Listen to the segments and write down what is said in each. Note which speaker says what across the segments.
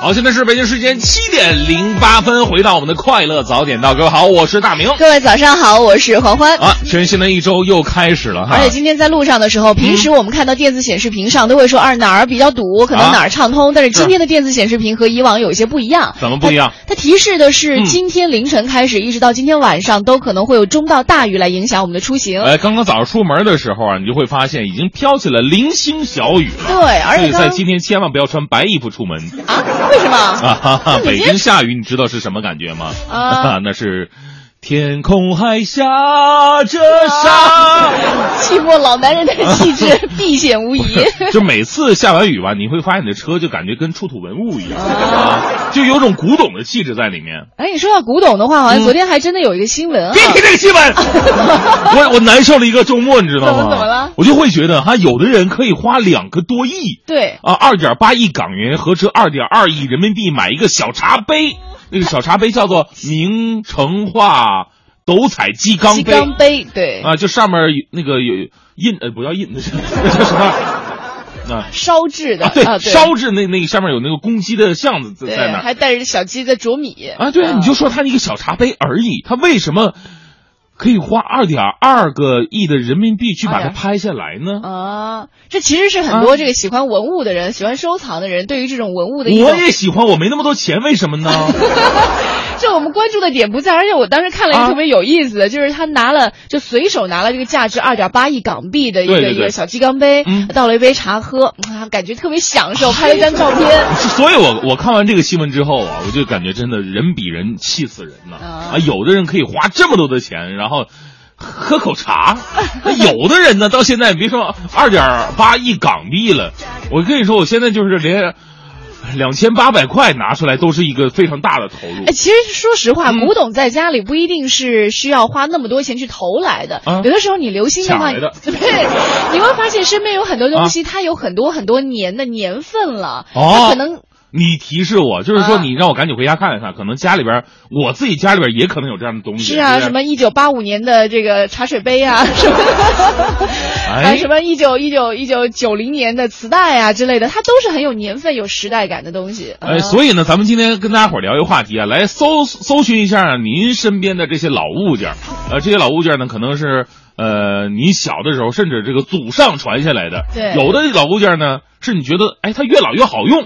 Speaker 1: 好，现在是北京时间七点零八分，回到我们的快乐早点到，各位好，我是大明。
Speaker 2: 各位早上好，我是黄欢。
Speaker 1: 啊，全新的一周又开始了哈。
Speaker 2: 而且今天在路上的时候，平时我们看到电子显示屏上都会说啊哪儿比较堵，可能哪儿畅通，但是今天的电子显示屏和以往有一些不一样。
Speaker 1: 怎么不一样？
Speaker 2: 它提示的是今天凌晨开始，一直到今天晚上都可能会有中到大雨来影响我们的出行。
Speaker 1: 哎，刚刚早上出门的时候啊，你就会发现已经飘起了零星小雨了。
Speaker 2: 对，而且
Speaker 1: 在今天千万不要穿白衣服出门
Speaker 2: 啊？为什么？
Speaker 1: 啊哈哈！北京下雨，你知道是什么感觉吗？啊，那是天空还下着沙，
Speaker 2: 寂寞老男人的气质 必显无疑。
Speaker 1: 就每次下完雨吧，你会发现你的车就感觉跟出土文物一样啊，就有种古董的气质在里面。
Speaker 2: 哎，你说到古董的话，好像昨天还真的有一个新闻。
Speaker 1: 别提这个新闻，我我难受了一个周末，你知道
Speaker 2: 吗？怎么了？
Speaker 1: 我就会觉得哈，有的人可以花两个多亿，
Speaker 2: 对
Speaker 1: 啊，二点八亿港元，合值二点二亿人民币买一个小茶杯。那个小茶杯叫做 明成化斗彩鸡缸杯，
Speaker 2: 鸡缸杯对
Speaker 1: 啊，就上面那个有印呃，不叫印，那 叫什么？
Speaker 2: 啊，烧制的
Speaker 1: 对，烧制那那个上面有那个公鸡的像子在那，
Speaker 2: 还带着小鸡在啄米
Speaker 1: 啊。对啊，你就说它一个小茶杯而已，它为什么？可以花二点二个亿的人民币去把它拍下来呢？
Speaker 2: 啊，这其实是很多这个喜欢文物的人、喜欢收藏的人对于这种文物的。
Speaker 1: 我也喜欢，我没那么多钱，为什么呢？
Speaker 2: 这我们关注的点不在，而且我当时看了一个特别有意思的，就是他拿了就随手拿了这个价值二点八亿港币的一个一个小鸡缸杯，倒了一杯茶喝，啊，感觉特别享受，拍了一张照片。
Speaker 1: 所以我我看完这个新闻之后啊，我就感觉真的人比人气死人呐啊！有的人可以花这么多的钱，然后喝口茶，有的人呢到现在别说二点八亿港币了，我跟你说，我现在就是连。两千八百块拿出来都是一个非常大的投入。
Speaker 2: 哎，其实说实话，古董在家里不一定是需要花那么多钱去投来的。有的时候你留心的话，对，你会发现身边有很多东西，它有很多很多年的年份了，它可能。
Speaker 1: 你提示我，就是说你让我赶紧回家看一看，可能家里边我自己家里边也可能有这样的东西。
Speaker 2: 是啊，什么一九八五年的这个茶水杯啊，什么，哎，什么一九一九一九九零年的磁带啊之类的，它都是很有年份、有时代感的东西。
Speaker 1: 哎，所以呢，咱们今天跟大家伙聊一个话题啊，来搜搜寻一下您身边的这些老物件，呃，这些老物件呢，可能是。呃，你小的时候，甚至这个祖上传下来的，
Speaker 2: 对，
Speaker 1: 有的老物件呢，是你觉得，哎，它越老越好用。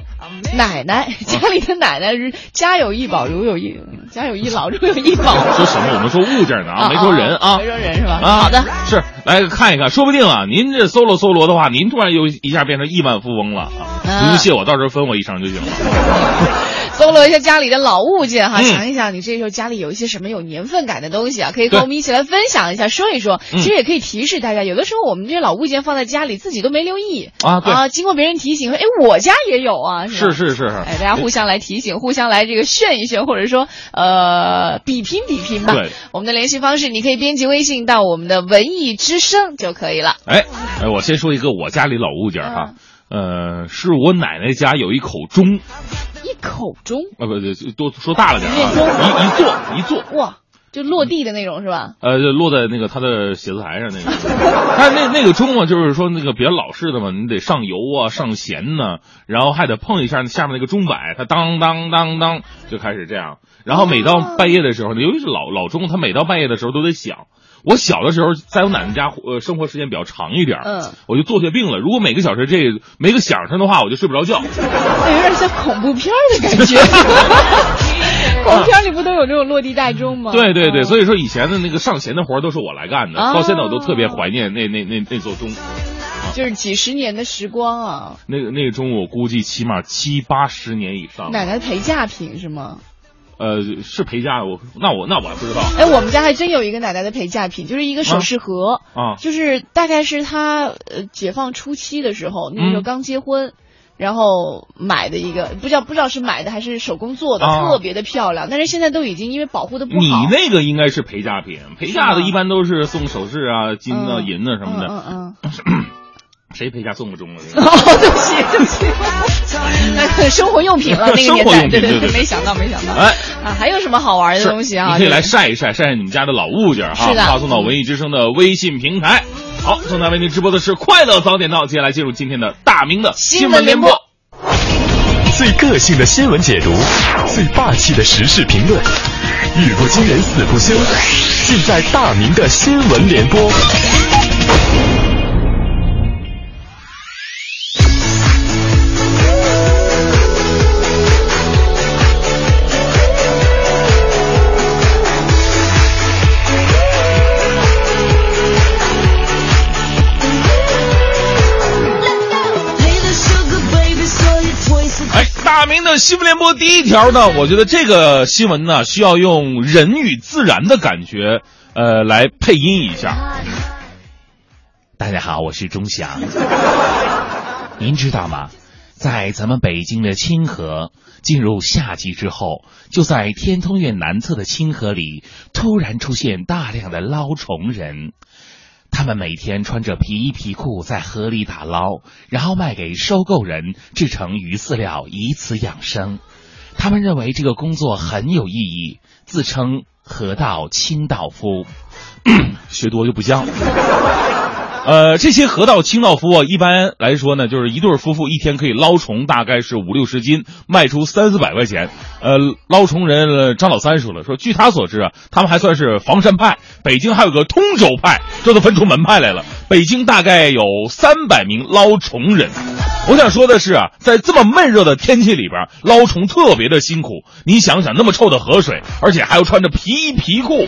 Speaker 2: 奶奶家里的奶奶是家有一宝，如有一家有一老，如有一宝。
Speaker 1: 说什么？我们说物件呢啊，没说人啊，
Speaker 2: 没说人是吧？
Speaker 1: 啊，
Speaker 2: 好的，
Speaker 1: 是来看一看，说不定啊，您这搜罗搜罗的话，您突然又一下变成亿万富翁了啊！不用谢我，到时候分我一成就行了。
Speaker 2: 搜罗一下家里的老物件哈，想一想你这时候家里有一些什么有年份感的东西啊，可以跟我们一起来分享一下，说一说。其实也可以提示大家，有的时候我们这些老物件放在家里自己都没留意
Speaker 1: 啊，啊，
Speaker 2: 经过别人提醒说，哎，我家也有啊，
Speaker 1: 是是是，
Speaker 2: 哎，大家互相来提醒，互相来这个炫一炫，或者说呃比拼比拼吧。
Speaker 1: 对，
Speaker 2: 我们的联系方式你可以编辑微信到我们的文艺之声就可以了。
Speaker 1: 哎哎，我先说一个我家里老物件哈，呃，是我奶奶家有一口钟。
Speaker 2: 一口钟
Speaker 1: 啊，不对，多说大了点啊，一一座一座
Speaker 2: 哇，就落地的那种是吧？
Speaker 1: 呃，就落在那个他的写字台上那个。但那那个钟啊，就是说那个比较老式的嘛，你得上油啊，上弦呢，然后还得碰一下下面那个钟摆，它当当当当就开始这样。然后每到半夜的时候，由于是老老钟，它每到半夜的时候都得响。我小的时候在我奶奶家，呃，生活时间比较长一点，
Speaker 2: 嗯，
Speaker 1: 我就坐下病了。如果每个小时这没个响声的话，我就睡不着觉。
Speaker 2: 有点像恐怖片的感觉。恐怖片里不都有这种落地大钟吗？
Speaker 1: 对对对，所以说以前的那个上弦的活都是我来干的，到现在我都特别怀念那那那那座钟。
Speaker 2: 就是几十年的时光啊。
Speaker 1: 那个那个钟，我估计起码七八十年以上。
Speaker 2: 奶奶陪嫁品是吗？
Speaker 1: 呃，是陪嫁，我那我那我还不知道。
Speaker 2: 哎，我们家还真有一个奶奶的陪嫁品，就是一个首饰盒
Speaker 1: 啊，
Speaker 2: 就是大概是她呃解放初期的时候，那时候刚结婚，然后买的一个，不知道不知道是买的还是手工做的，特别的漂亮。但是现在都已经因为保护的不好。
Speaker 1: 你那个应该是陪嫁品，陪嫁的一般都是送首饰啊，金啊、银啊什么的。
Speaker 2: 嗯嗯。
Speaker 1: 谁陪嫁送不中了？
Speaker 2: 哦，对不起，对不起，那生活用品了那个年代，对对对，没想到，没想到。哎啊，还有什么好玩的东西啊？
Speaker 1: 你可以来晒一晒，晒晒你们家的老物件哈，发送到文艺之声的微信平台。好，正在为您直播的是快乐早点到，接下来进入今天的大明的新闻联播。
Speaker 3: 最个性的新闻解读，最霸气的时事评论，语不惊人死不休，尽在大明的新闻联播。
Speaker 1: 大明的新闻联播第一条呢，我觉得这个新闻呢需要用人与自然的感觉，呃，来配音一下。
Speaker 4: 大家好，我是钟祥。您知道吗？在咱们北京的清河进入夏季之后，就在天通苑南侧的清河里，突然出现大量的捞虫人。他们每天穿着皮衣皮裤在河里打捞，然后卖给收购人制成鱼饲料，以此养生。他们认为这个工作很有意义，自称河道清道夫。
Speaker 1: 学多就不像。呃，这些河道清道夫啊，一般来说呢，就是一对夫妇一天可以捞虫大概是五六十斤，卖出三四百块钱。呃，捞虫人张老三说了，说据他所知啊，他们还算是房山派，北京还有个通州派，这都分出门派来了。北京大概有三百名捞虫人。我想说的是啊，在这么闷热的天气里边捞虫特别的辛苦。你想想，那么臭的河水，而且还要穿着皮衣皮裤，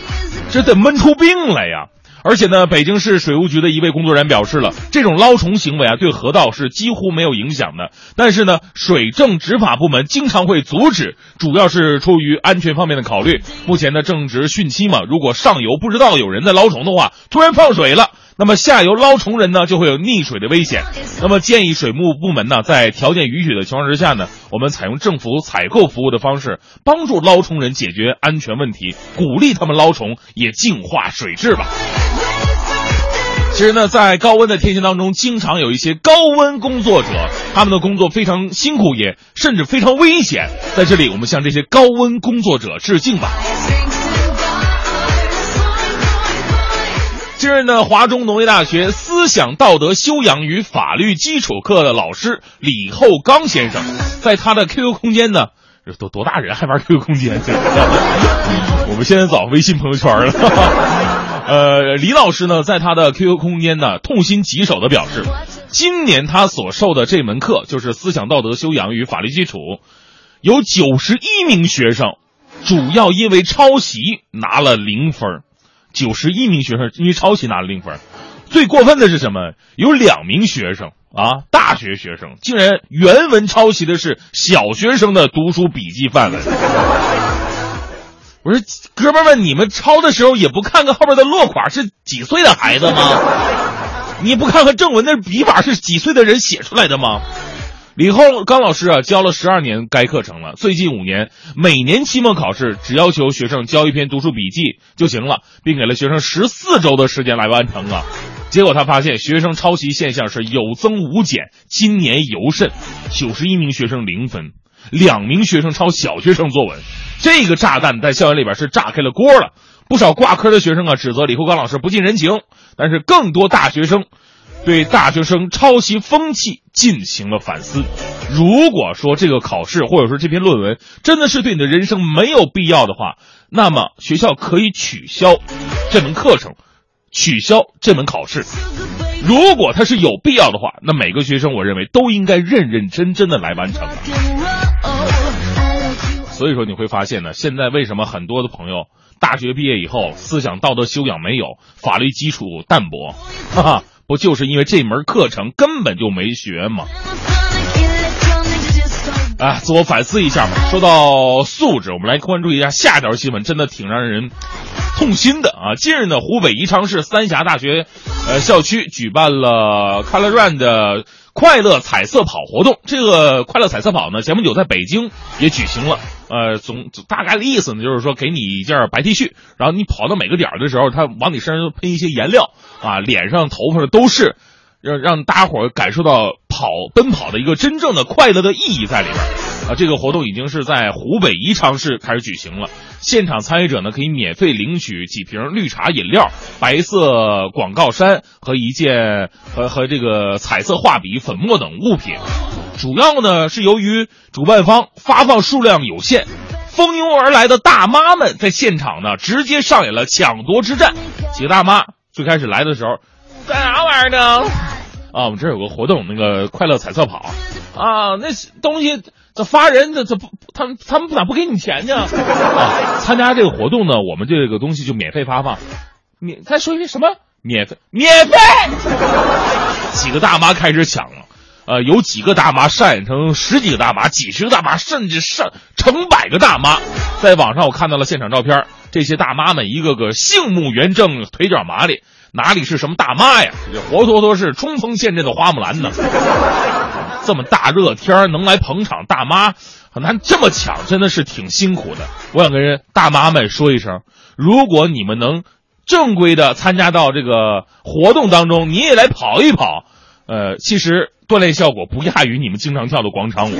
Speaker 1: 这得闷出病来呀！而且呢，北京市水务局的一位工作人员表示了，这种捞虫行为啊，对河道是几乎没有影响的。但是呢，水政执法部门经常会阻止，主要是出于安全方面的考虑。目前呢，正值汛期嘛，如果上游不知道有人在捞虫的话，突然放水了。那么下游捞虫人呢，就会有溺水的危险。那么建议水务部门呢，在条件允许的情况之下呢，我们采用政府采购服务的方式，帮助捞虫人解决安全问题，鼓励他们捞虫，也净化水质吧。其实呢，在高温的天气当中，经常有一些高温工作者，他们的工作非常辛苦，也甚至非常危险。在这里，我们向这些高温工作者致敬吧。近日呢，华中农业大学思想道德修养与法律基础课的老师李厚刚先生，在他的 QQ 空间呢，都多大人还玩 QQ 空间？我们现在早微信朋友圈了。呃，李老师呢，在他的 QQ 空间呢，痛心疾首的表示，今年他所受的这门课就是思想道德修养与法律基础，有九十一名学生，主要因为抄袭拿了零分。九十一名学生因为抄袭拿了零分，最过分的是什么？有两名学生啊，大学学生竟然原文抄袭的是小学生的读书笔记范文。我说，哥们们，你们抄的时候也不看看后边的落款是几岁的孩子吗？你不看看正文的笔法是几岁的人写出来的吗？李厚刚老师啊，教了十二年该课程了。最近五年，每年期末考试只要求学生交一篇读书笔记就行了，并给了学生十四周的时间来完成啊。结果他发现学生抄袭现象是有增无减，今年尤甚，九十一名学生零分，两名学生抄小学生作文，这个炸弹在校园里边是炸开了锅了。不少挂科的学生啊，指责李厚刚老师不近人情，但是更多大学生。对大学生抄袭风气进行了反思。如果说这个考试或者说这篇论文真的是对你的人生没有必要的话，那么学校可以取消这门课程，取消这门考试。如果它是有必要的话，那每个学生我认为都应该认认真真的来完成。所以说你会发现呢，现在为什么很多的朋友大学毕业以后思想道德修养没有，法律基础淡薄，哈哈。不就是因为这门课程根本就没学吗？啊，自我反思一下吧。说到素质，我们来关注一下下条新闻，真的挺让人痛心的啊！近日呢，湖北宜昌市三峡大学呃校区举办了 Color Run 的快乐彩色跑活动。这个快乐彩色跑呢，前不久在北京也举行了。呃，总大概的意思呢，就是说给你一件白 T 恤，然后你跑到每个点的时候，他往你身上喷一些颜料啊，脸上、头发上都是，让让大家伙感受到跑奔跑的一个真正的快乐的意义在里边啊。这个活动已经是在湖北宜昌市开始举行了，现场参与者呢可以免费领取几瓶绿茶饮料、白色广告衫和一件和和这个彩色画笔、粉末等物品。主要呢是由于主办方发放数量有限，蜂拥而来的大妈们在现场呢直接上演了抢夺之战。几个大妈最开始来的时候，干啥玩意儿呢？啊，我们这儿有个活动，那个快乐彩色跑啊，那东西这发人，这这不，他们他们咋不给你钱呢？啊，参加这个活动呢，我们这个东西就免费发放。免再说一遍什么？免费？免费？几个大妈开始抢了，呃，有几个大妈上演成十几个大妈、几十个大妈，甚至上成百个大妈。在网上我看到了现场照片，这些大妈们一个个杏目圆睁，腿脚麻利。哪里是什么大妈呀？这活脱脱是冲锋陷阵的花木兰呢！这么大热天能来捧场，大妈很难这么抢，真的是挺辛苦的。我想跟大妈们说一声，如果你们能正规的参加到这个活动当中，你也来跑一跑，呃，其实锻炼效果不亚于你们经常跳的广场舞，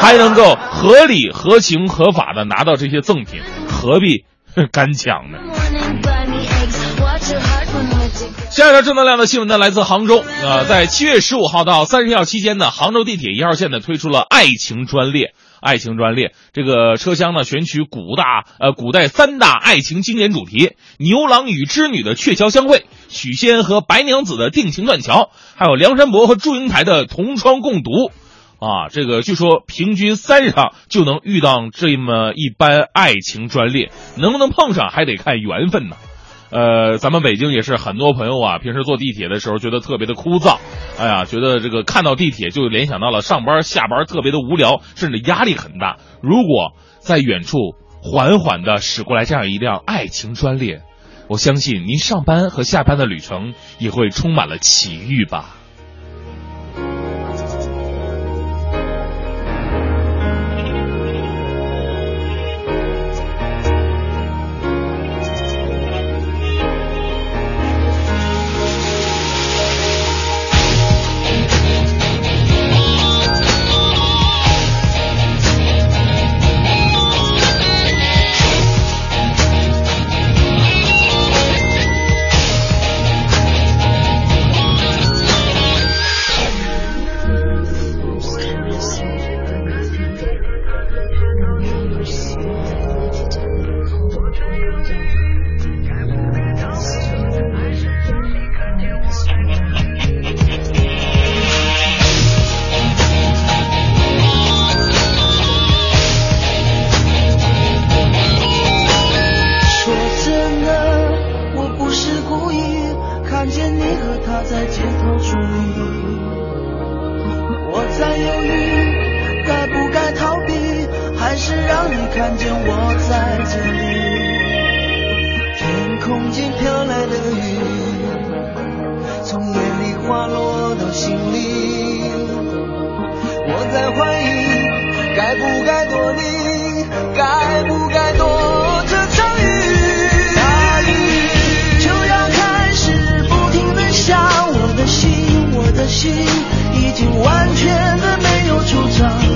Speaker 1: 还能够合理、合情、合法的拿到这些赠品，何必干抢呢？下一条正能量的新闻呢，来自杭州。呃，在七月十五号到三十号期间呢，杭州地铁一号线呢推出了爱情专列。爱情专列这个车厢呢，选取古大呃古代三大爱情经典主题：牛郎与织女的鹊桥相会，许仙和白娘子的定情断桥，还有梁山伯和祝英台的同窗共读。啊，这个据说平均三上就能遇到这么一班爱情专列，能不能碰上还得看缘分呢。呃，咱们北京也是很多朋友啊，平时坐地铁的时候觉得特别的枯燥，哎呀，觉得这个看到地铁就联想到了上班下班特别的无聊，甚至压力很大。如果在远处缓缓的驶过来这样一辆爱情专列，我相信您上班和下班的旅程也会充满了奇遇吧。
Speaker 5: 他在街头
Speaker 6: 伫立。我在犹豫，该不该逃避，还是让你看见我在这里。天空间飘来的雨，从眼里滑落到心里。我在怀疑，该不该？已经完全的
Speaker 5: 没有主张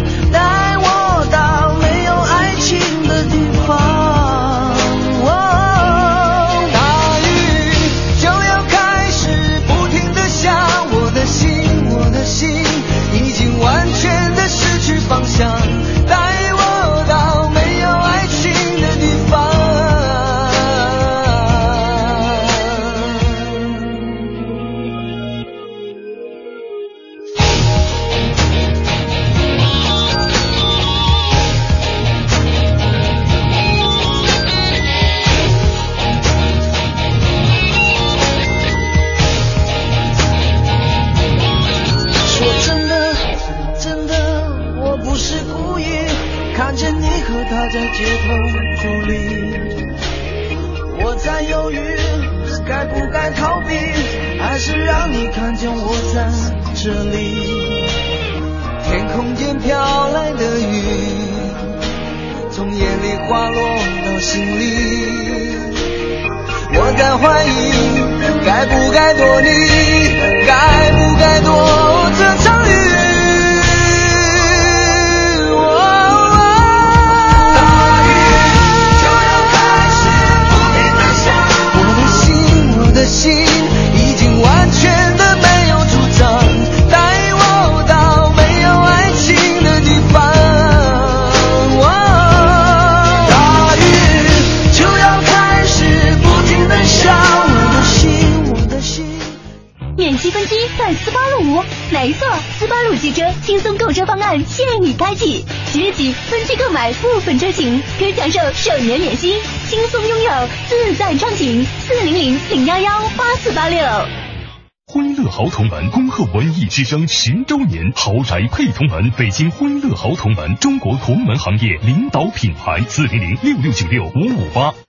Speaker 5: 这
Speaker 6: 里，天空间飘来的雨，从眼里滑落到心里。我在怀疑，该不该躲你？该不该躲这场雨？大雨就要开始，下，我的心，我的心。
Speaker 5: 汽车轻松购车方案现已开启，即日起分期购买部分车型，可享受首年免息，轻松拥有自在畅行。四零零零幺幺八四八六。
Speaker 3: 欢乐豪同门恭贺文艺之声十周年，豪宅配同门，北京欢乐豪同门，中国同门行业领导品牌，四零零六六九六五五八。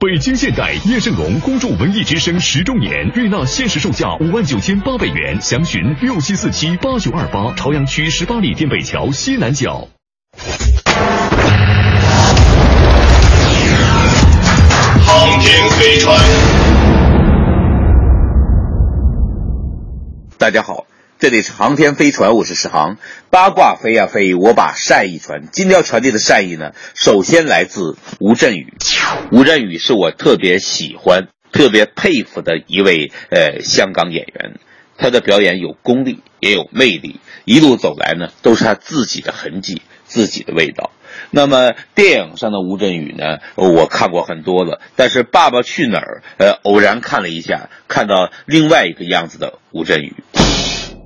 Speaker 3: 北京现代叶盛龙恭祝文艺之声十周年，瑞纳限时售价五万九千八百元，详询六七四七八九二八，朝阳区十八里店北桥西南角。航天飞船，
Speaker 7: 大家好。这里是航天飞船，我是史航。八卦飞呀飞，我把善意传。今天要传递的善意呢，首先来自吴镇宇。吴镇宇是我特别喜欢、特别佩服的一位呃香港演员。他的表演有功力，也有魅力。一路走来呢，都是他自己的痕迹、自己的味道。那么电影上的吴镇宇呢，我看过很多了。但是《爸爸去哪儿》呃，偶然看了一下，看到另外一个样子的吴镇宇。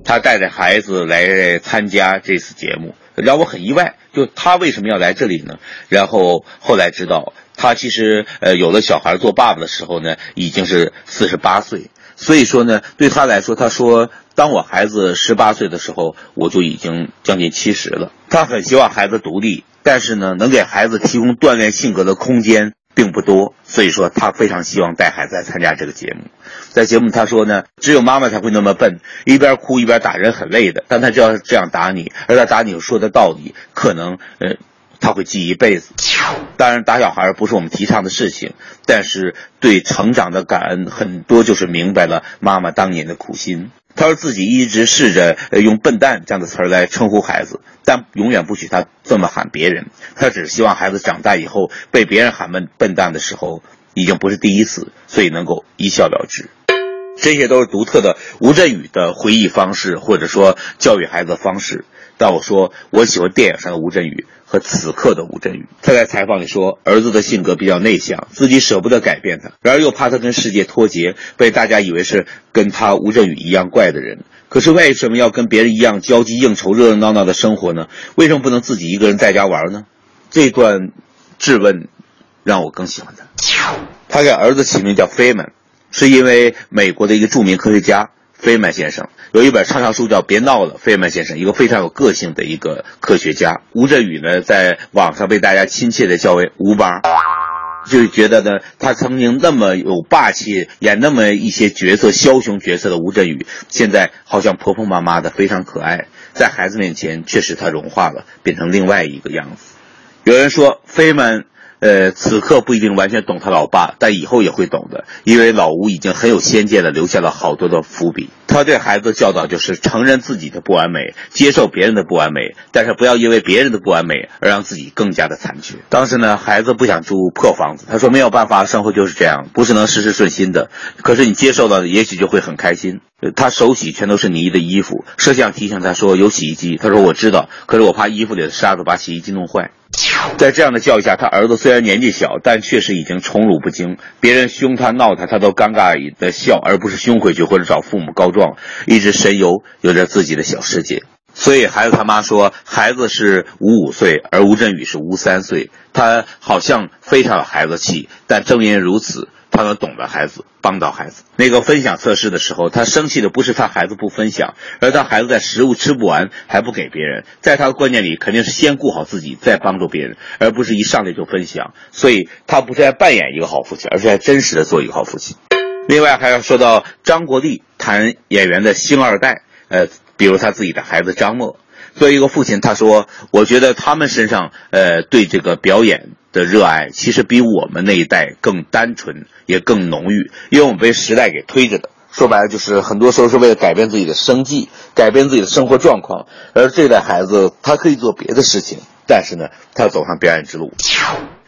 Speaker 7: 他带着孩子来参加这次节目，让我很意外。就他为什么要来这里呢？然后后来知道，他其实呃有了小孩做爸爸的时候呢，已经是四十八岁。所以说呢，对他来说，他说当我孩子十八岁的时候，我就已经将近七十了。他很希望孩子独立，但是呢，能给孩子提供锻炼性格的空间。并不多，所以说他非常希望带孩子来参加这个节目。在节目他说呢，只有妈妈才会那么笨，一边哭一边打人很累的。但他就要这样打你，而他打你说的道理，可能呃他会记一辈子。当然打小孩不是我们提倡的事情，但是对成长的感恩很多就是明白了妈妈当年的苦心。他说自己一直试着用“笨蛋”这样的词儿来称呼孩子，但永远不许他这么喊别人。他只希望孩子长大以后被别人喊笨笨蛋的时候，已经不是第一次，所以能够一笑了之。这些都是独特的吴镇宇的回忆方式，或者说教育孩子的方式。但我说，我喜欢电影上的吴镇宇。和此刻的吴镇宇，他在采访里说，儿子的性格比较内向，自己舍不得改变他，然而又怕他跟世界脱节，被大家以为是跟他吴镇宇一样怪的人。可是为什么要跟别人一样交际应酬、热热闹闹的生活呢？为什么不能自己一个人在家玩呢？这段质问让我更喜欢他。他给儿子起名叫费曼，是因为美国的一个著名科学家。费曼先生有一本畅销书叫《别闹了》，费曼先生一个非常有个性的一个科学家。吴镇宇呢，在网上被大家亲切的叫为“吴八”，就觉得呢，他曾经那么有霸气，演那么一些角色枭雄角色的吴镇宇，现在好像婆婆妈妈的，非常可爱，在孩子面前确实他融化了，变成另外一个样子。有人说费曼。呃，此刻不一定完全懂他老爸，但以后也会懂的，因为老吴已经很有先见的留下了好多的伏笔。他对孩子的教导就是承认自己的不完美，接受别人的不完美，但是不要因为别人的不完美而让自己更加的残缺。当时呢，孩子不想住破房子，他说没有办法，生活就是这样，不是能事事顺心的。可是你接受了，也许就会很开心。他手洗全都是泥的衣服，摄像提醒他说有洗衣机，他说我知道，可是我怕衣服里的沙子把洗衣机弄坏。在这样的教育下，他儿子虽然年纪小，但确实已经宠辱不惊。别人凶他闹他，他都尴尬的笑，而不是凶回去或者找父母告状，一直神游，有着自己的小世界。所以孩子他妈说，孩子是吴五岁，而吴镇宇是吴三岁。他好像非常有孩子气，但正因如此。他能懂得孩子，帮到孩子。那个分享测试的时候，他生气的不是他孩子不分享，而他孩子在食物吃不完还不给别人。在他的观念里，肯定是先顾好自己，再帮助别人，而不是一上来就分享。所以，他不是在扮演一个好父亲，而是在真实的做一个好父亲。另外，还要说到张国立谈演员的星二代，呃，比如他自己的孩子张默。作为一个父亲，他说：“我觉得他们身上，呃，对这个表演的热爱，其实比我们那一代更单纯，也更浓郁，因为我们被时代给推着的。说白了，就是很多时候是为了改变自己的生计，改变自己的生活状况。而这代孩子，他可以做别的事情，但是呢，他要走上表演之路。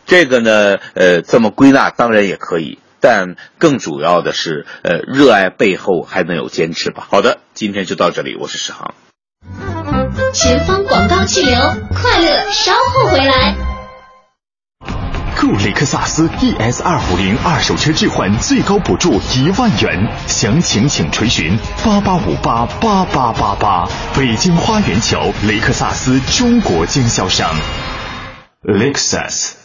Speaker 7: 这个呢，呃，这么归纳当然也可以。”但更主要的是，呃，热爱背后还能有坚持吧。好的，今天就到这里，我是史航。
Speaker 5: 前方广告气流，快乐稍后回来。
Speaker 3: 购雷克萨斯 ES 二五零二手车置换最高补助一万元，详情请垂询八八五八八八八八。北京花园桥雷克萨斯中国经销商，Lexus。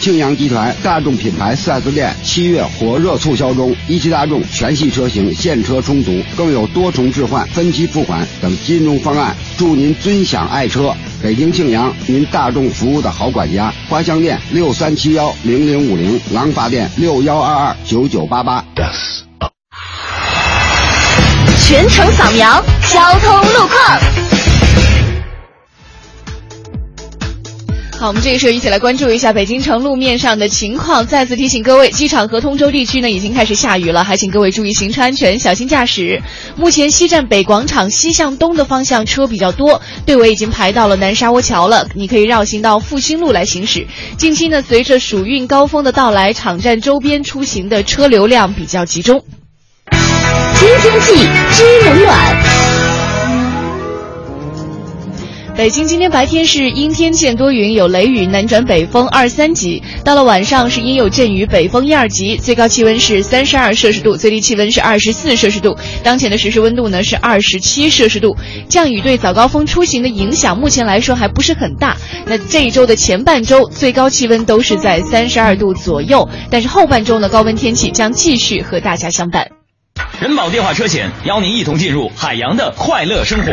Speaker 8: 庆阳集团大众品牌 4S 店七月火热促销中，一汽大众全系车型现车充足，更有多重置换、分期付款等金融方案，祝您尊享爱车。北京庆阳，您大众服务的好管家。花乡店六三七幺零零五零，廊坊店六幺二二九九八八。
Speaker 5: 全程扫描交通路况。
Speaker 2: 好，我们这个时候一起来关注一下北京城路面上的情况。再次提醒各位，机场和通州地区呢已经开始下雨了，还请各位注意行车安全，小心驾驶。目前西站北广场西向东的方向车比较多，队尾已经排到了南沙窝桥了，你可以绕行到复兴路来行驶。近期呢，随着暑运高峰的到来，场站周边出行的车流量比较集中。
Speaker 5: 知天气，知冷暖。
Speaker 2: 北京今天白天是阴天见多云，有雷雨，南转北风二三级。到了晚上是阴有阵雨，北风一二级。最高气温是三十二摄氏度，最低气温是二十四摄氏度。当前的实时温度呢是二十七摄氏度。降雨对早高峰出行的影响，目前来说还不是很大。那这一周的前半周最高气温都是在三十二度左右，但是后半周呢高温天气将继续和大家相伴。
Speaker 9: 人保电话车险邀您一同进入海洋的快乐生活。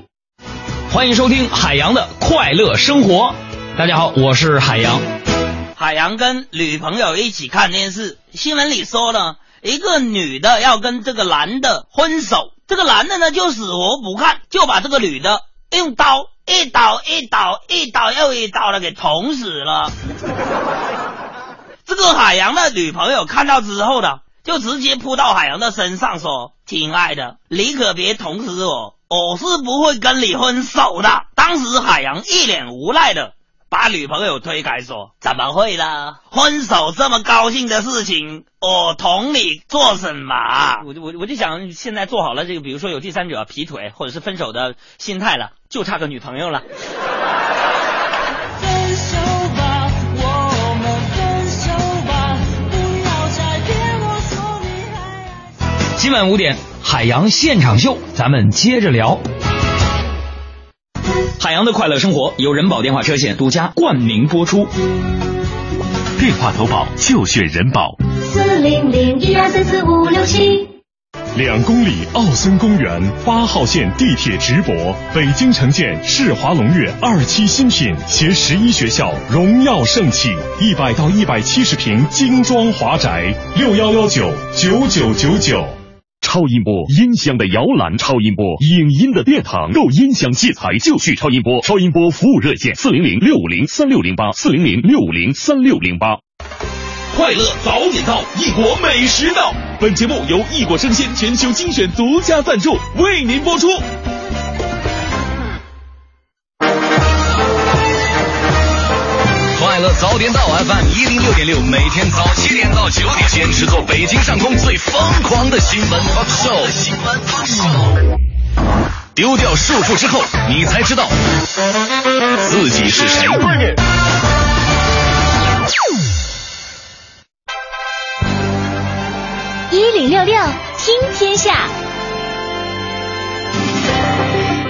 Speaker 9: 欢迎收听海洋的快乐生活。大家好，我是海洋。
Speaker 10: 海洋跟女朋友一起看电视，新闻里说呢一个女的要跟这个男的分手，这个男的呢就死活不看，就把这个女的用刀一刀一刀一刀又一刀的给捅死了。这个海洋的女朋友看到之后呢，就直接扑到海洋的身上说：“亲爱的，你可别捅死我。”我是不会跟你分手的。当时海洋一脸无奈的把女朋友推开，说：“怎么会呢？分手这么高兴的事情，我同你做什么？”
Speaker 11: 我我我就想，现在做好了这个，比如说有第三者劈腿或者是分手的心态了，就差个女朋友了。
Speaker 9: 今晚五点，海洋现场秀，咱们接着聊。海洋的快乐生活由人保电话车险独家冠名播出。
Speaker 3: 电话投保就选人保。
Speaker 5: 四零零一二三四五六七。
Speaker 3: 两公里奥森公园八号线地铁直驳，北京城建世华龙悦二期新品携十一学校荣耀盛起，一百到一百七十平精装华宅，六幺幺九九九九九。超音波音响的摇篮，超音波影音的殿堂，购音响器材就去超音波。超音波服务热线：四零零六五零三六零八，四零零六五零三六零八。
Speaker 9: 快乐早点到，异国美食到。本节目由异国生鲜全球精选独家赞助，为您播出。乐早点到 FM 一零六点六，每天早七点到九点，坚持做北京上空最疯狂的新闻 talk show。新闻 talk show。丢掉束缚之后，你才知道自己是谁。
Speaker 5: 一零六六听天下。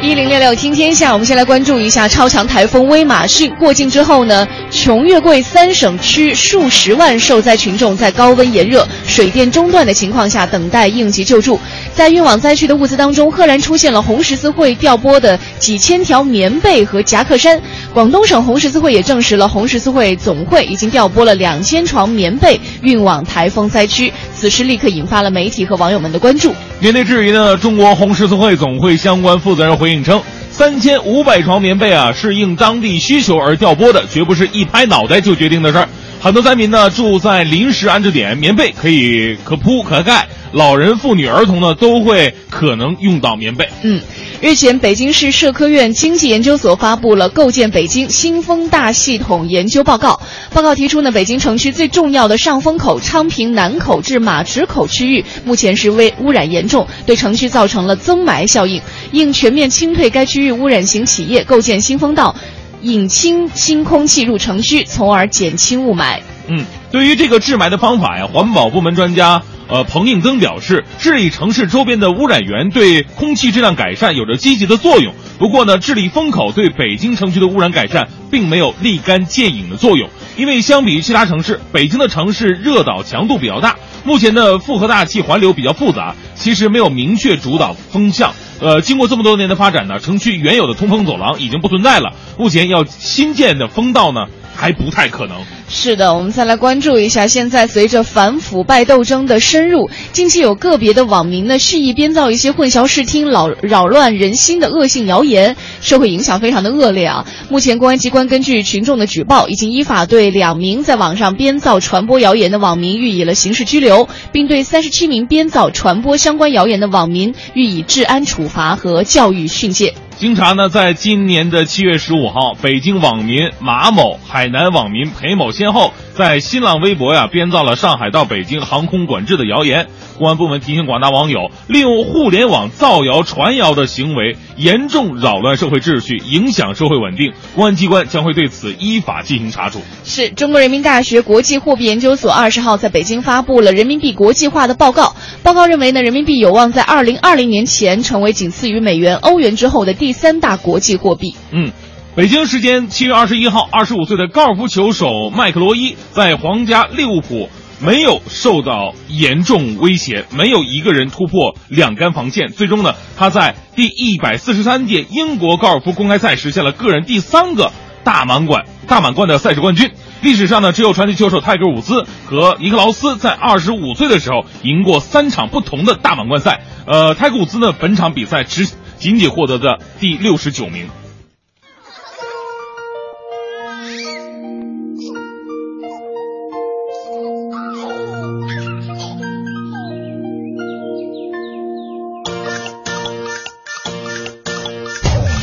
Speaker 2: 一零六六听天下，我们先来关注一下超强台风威马逊过境之后呢，琼粤桂三省区数十万受灾群众在高温炎热、水电中断的情况下等待应急救助。在运往灾区的物资当中，赫然出现了红十字会调拨的几千条棉被和夹克衫。广东省红十字会也证实了，红十字会总会已经调拨了两千床棉被运往台风灾区。此事立刻引发了媒体和网友们的关注。
Speaker 1: 面对质疑呢，中国红十字会总会相关负责人回应称，三千五百床棉被啊是应当地需求而调拨的，绝不是一拍脑袋就决定的事儿。很多灾民呢住在临时安置点，棉被可以可铺可盖。老人、妇女、儿童呢，都会可能用到棉被。
Speaker 2: 嗯，日前，北京市社科院经济研究所发布了《构建北京新风大系统研究报告》。报告提出呢，北京城区最重要的上风口昌平南口至马池口区域，目前是危污染严重，对城区造成了增霾效应。应全面清退该区域污染型企业，构建新风道，引清新空气入城区，从而减轻雾霾。
Speaker 1: 嗯，对于这个治霾的方法呀，环保部门专家。呃，彭应增表示，治理城市周边的污染源对空气质量改善有着积极的作用。不过呢，治理风口对北京城区的污染改善并没有立竿见影的作用。因为相比于其他城市，北京的城市热岛强度比较大，目前的复合大气环流比较复杂，其实没有明确主导风向。呃，经过这么多年的发展呢，城区原有的通风走廊已经不存在了，目前要新建的风道呢。还不太可能。
Speaker 2: 是的，我们再来关注一下。现在随着反腐败斗争的深入，近期有个别的网民呢蓄意编造一些混淆视听、扰扰乱人心的恶性谣言，社会影响非常的恶劣啊。目前公安机关根据群众的举报，已经依法对两名在网上编造传播谣言的网民予以了刑事拘留，并对三十七名编造传播相关谣言的网民予以治安处罚和教育训诫。
Speaker 1: 经查呢，在今年的七月十五号，北京网民马某、海南网民裴某先后在新浪微博呀编造了上海到北京航空管制的谣言。公安部门提醒广大网友，利用互联网造谣传谣的行为严重扰乱社会秩序，影响社会稳定。公安机关将会对此依法进行查处。
Speaker 2: 是中国人民大学国际货币研究所二十号在北京发布了人民币国际化的报告。报告认为呢，人民币有望在二零二零年前成为仅次于美元、欧元之后的第三大国际货币。
Speaker 1: 嗯，北京时间七月二十一号，二十五岁的高尔夫球手麦克罗伊在皇家利物浦。没有受到严重威胁，没有一个人突破两杆防线。最终呢，他在第一百四十三届英国高尔夫公开赛实现了个人第三个大满贯大满贯的赛事冠军。历史上呢，只有传奇球手泰戈尔伍兹和尼克劳斯在二十五岁的时候赢过三场不同的大满贯赛。呃，泰戈尔伍兹呢，本场比赛只仅仅获得的第六十九名。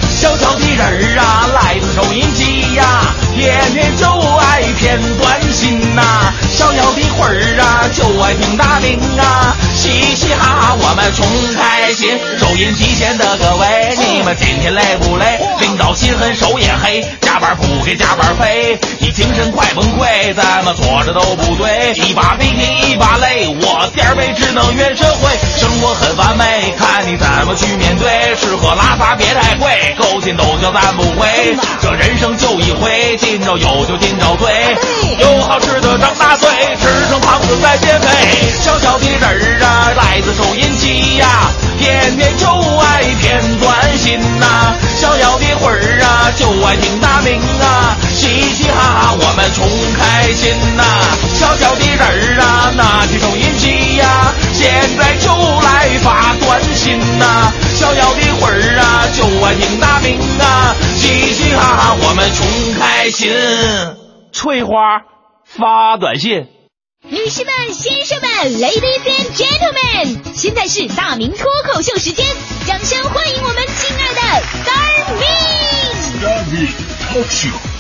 Speaker 12: 小小的人儿啊来自收音机呀天天就爱片段小的魂儿啊，就爱听大铃啊，嘻嘻哈哈我们穷开心。收音机前的各位，你们今天累不累？领导心狠手也黑，加班不给加班费，你精神快崩溃，怎么做着都不对。一把鼻涕一把泪，我点儿背只能怨社会。生活很完美，看你怎么去面对。吃喝拉撒别太贵，心斗角咱不会。这人生就一回。今朝有就今朝醉，有好吃的张大嘴，吃成胖子再减肥。小小的人儿啊，来自收音机呀，天天就爱片段心呐。小小的魂儿啊，就爱听大名啊，嘻嘻哈哈我们穷开心呐。小小的人儿啊，拿起收音机呀，现在就来发短信呐。小小的魂儿啊，就爱听大名啊，嘻嘻哈哈我们穷开心。翠花发短信，
Speaker 5: 女士们、先生们，Ladies and Gentlemen，现在是大明脱口秀时间，掌声欢迎我们亲爱的 Star Me。Star Me Talk Show。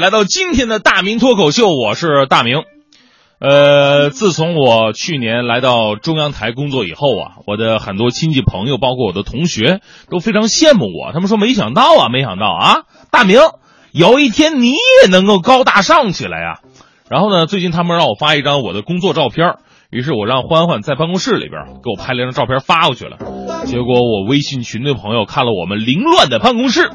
Speaker 1: 来到今天的大明脱口秀，我是大明。呃，自从我去年来到中央台工作以后啊，我的很多亲戚朋友，包括我的同学，都非常羡慕我。他们说：“没想到啊，没想到啊，大明有一天你也能够高大上起来啊。”然后呢，最近他们让我发一张我的工作照片，于是我让欢欢在办公室里边给我拍了一张照片发过去了。结果我微信群的朋友看了我们凌乱的办公室，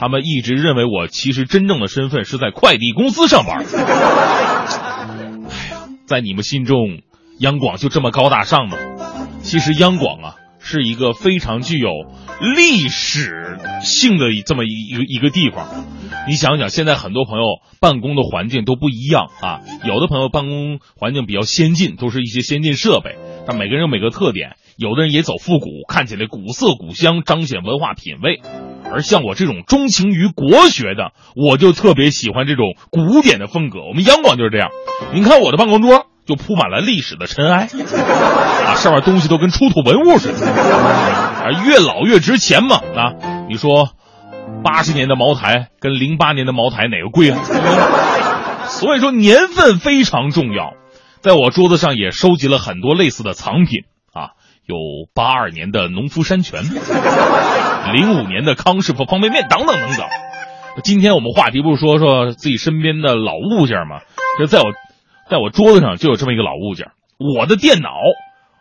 Speaker 1: 他们一直认为我其实真正的身份是在快递公司上班。在你们心中，央广就这么高大上吗？其实央广啊，是一个非常具有历史性的这么一一个一个地方。你想想，现在很多朋友办公的环境都不一样啊，有的朋友办公环境比较先进，都是一些先进设备，但每个人有每个特点。有的人也走复古，看起来古色古香，彰显文化品味。而像我这种钟情于国学的，我就特别喜欢这种古典的风格。我们央广就是这样。您看我的办公桌就铺满了历史的尘埃，啊，上面东西都跟出土文物似的，啊，越老越值钱嘛。啊，你说，八十年的茅台跟零八年的茅台哪个贵啊？所以说年份非常重要。在我桌子上也收集了很多类似的藏品，有八二年的农夫山泉。零五年的康师傅方便面等等等等。今天我们话题不是说说自己身边的老物件吗？就在我，在我桌子上就有这么一个老物件，我的电脑。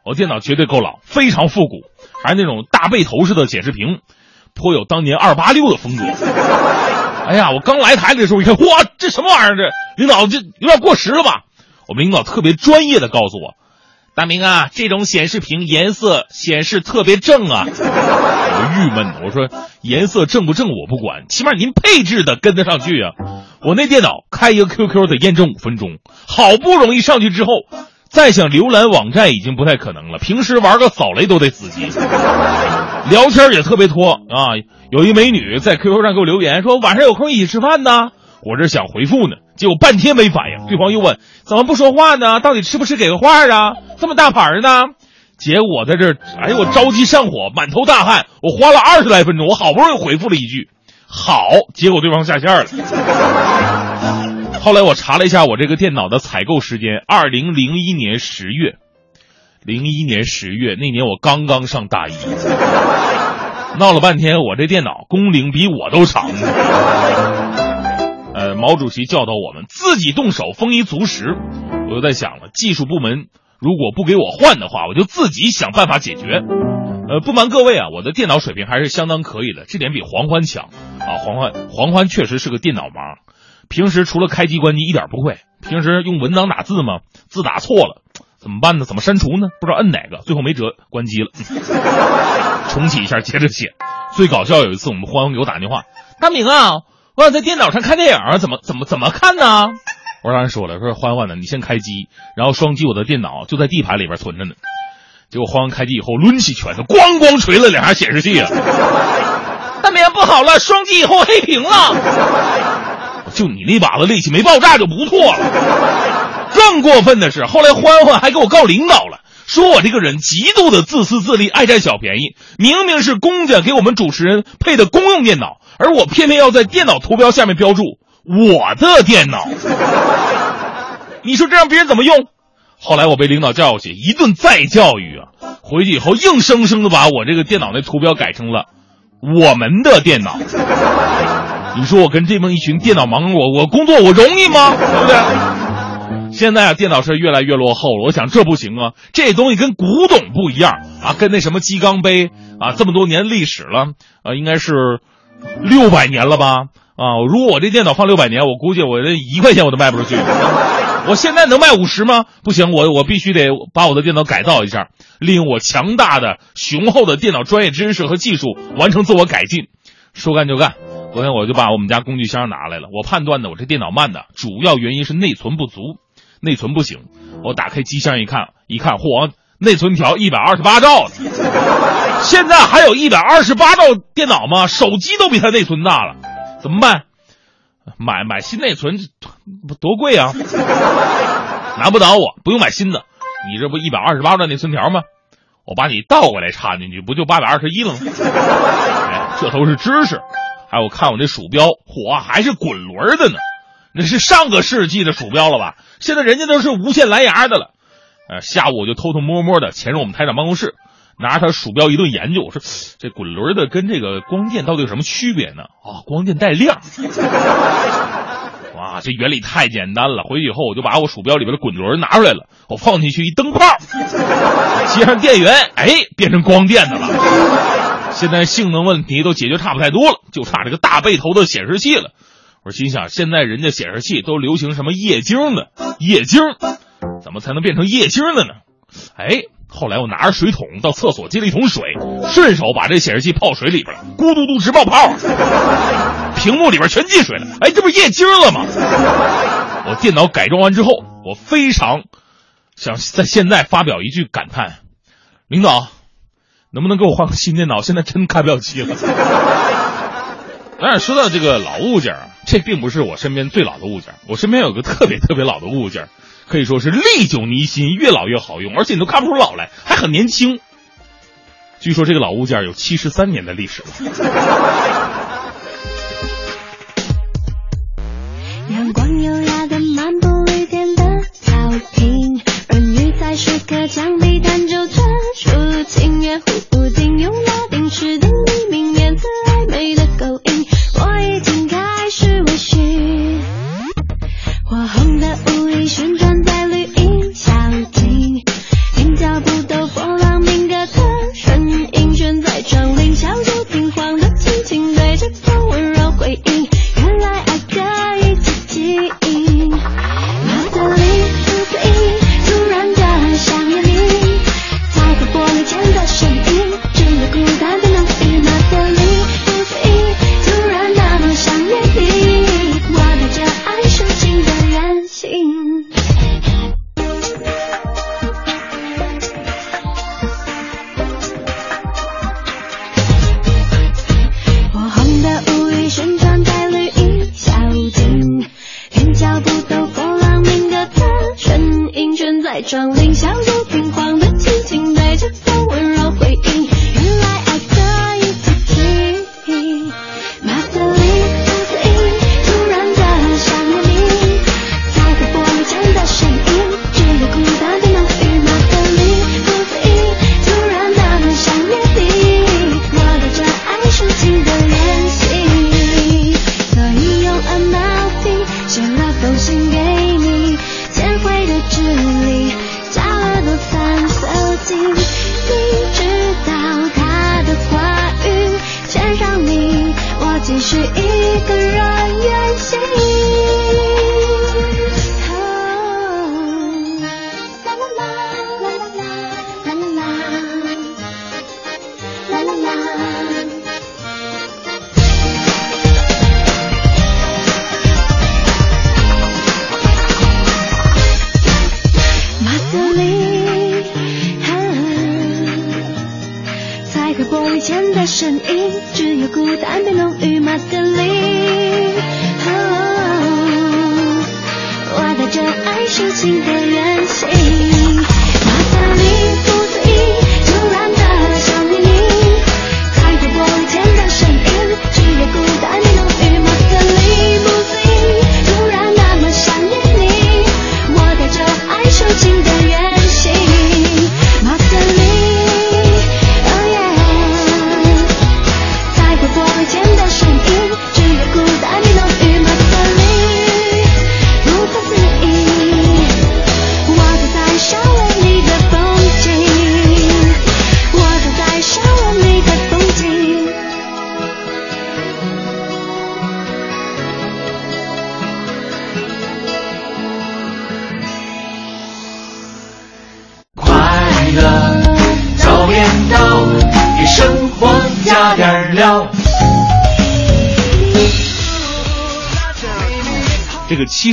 Speaker 1: 我电脑绝对够老，非常复古，还是那种大背头式的显示屏，颇有当年二八六的风格。哎呀，我刚来台的时候一看，哇，这什么玩意儿？这领导这有点过时了吧？我们领导特别专业的告诉我。大明啊，这种显示屏颜色显示特别正啊！我郁闷，我说颜色正不正我不管，起码您配置的跟得上去啊！我那电脑开一个 QQ 得验证五分钟，好不容易上去之后，再想浏览网站已经不太可能了。平时玩个扫雷都得死机，聊天也特别拖啊！有一美女在 QQ 上给我留言说晚上有空一起吃饭呢，我这想回复呢。结果半天没反应，对方又问：“怎么不说话呢？到底吃不吃给个话啊？这么大牌呢？”结果在这儿，哎呦，我着急上火，满头大汗，我花了二十来分钟，我好不容易回复了一句“好”，结果对方下线了。后来我查了一下我这个电脑的采购时间，二零零一年十月，零一年十月那年我刚刚上大一，闹了半天，我这电脑工龄比我都长。毛主席教导我们自己动手，丰衣足食。我就在想了，技术部门如果不给我换的话，我就自己想办法解决。呃，不瞒各位啊，我的电脑水平还是相当可以的，这点比黄欢强啊。黄欢，黄欢确实是个电脑盲，平时除了开机关机一点不会。平时用文档打字嘛，字打错了怎么办呢？怎么删除呢？不知道摁哪个，最后没辙，关机了，重启一下接着写。最搞笑有一次，我们欢欢给我打电话，大明啊。我想在电脑上看电影，怎么怎么怎么看呢？我让人说了，说欢欢呢，你先开机，然后双击我的电脑，就在 D 盘里边存着呢。结果欢欢开机以后，抡起拳头，咣咣捶了两下显示器啊！大明不好了，双击以后黑屏了。就你那把子力气没爆炸就不错了。更过分的是，后来欢欢还给我告领导了，说我这个人极度的自私自利，爱占小便宜。明明是公家给我们主持人配的公用电脑。而我偏偏要在电脑图标下面标注我的电脑，你说这让别人怎么用？后来我被领导叫过去一顿再教育啊，回去以后硬生生的把我这个电脑那图标改成了我们的电脑。你说我跟这么一群电脑盲，我我工作我容易吗？对不对？现在啊，电脑是越来越落后了。我想这不行啊，这东西跟古董不一样啊，跟那什么鸡缸杯啊，这么多年历史了啊，应该是。六百年了吧？啊，如果我这电脑放六百年，我估计我这一块钱我都卖不出去。我现在能卖五十吗？不行，我我必须得把我的电脑改造一下，利用我强大的、雄厚的电脑专业知识和技术完成自我改进。说干就干，昨天我就把我们家工具箱拿来了。我判断的，我这电脑慢的主要原因是内存不足，内存不行。我打开机箱一看，一看，嚯！内存条一百二十八兆，现在还有一百二十八兆电脑吗？手机都比它内存大了，怎么办？买买新内存，多贵啊？难不倒我，不用买新的。你这不一百二十八兆内存条吗？我把你倒过来插进去，不就八百二十一了吗？哎，这都是知识。哎，我看我这鼠标，嚯，还是滚轮的呢，那是上个世纪的鼠标了吧？现在人家都是无线蓝牙的了。呃，下午我就偷偷摸摸的潜入我们台长办公室，拿着他鼠标一顿研究。我说，这滚轮的跟这个光电到底有什么区别呢？啊，光电带亮。哇，这原理太简单了！回去以后我就把我鼠标里边的滚轮拿出来了，我放进去一灯泡，接上电源，哎，变成光电的了。现在性能问题都解决差不太多了，就差这个大背头的显示器了。我心想，现在人家显示器都流行什么液晶的？液晶，怎么才能变成液晶的呢？哎，后来我拿着水桶到厕所接了一桶水，顺手把这显示器泡水里边了，咕嘟嘟直冒泡，屏幕里边全进水了。哎，这不液晶了吗？我电脑改装完之后，我非常想在现在发表一句感叹：领导，能不能给我换个新电脑？现在真开不了机了。但是说到这个老物件啊，这并不是我身边最老的物件。我身边有个特别特别老的物件，可以说是历久弥新，越老越好用，而且你都看不出老来，还很年轻。据说这个老物件有七十三年的历史了。
Speaker 13: 阳光优雅的漫步绿天的草坪，儿女在石刻墙壁弹奏窗棂，小这爱抒情的远行。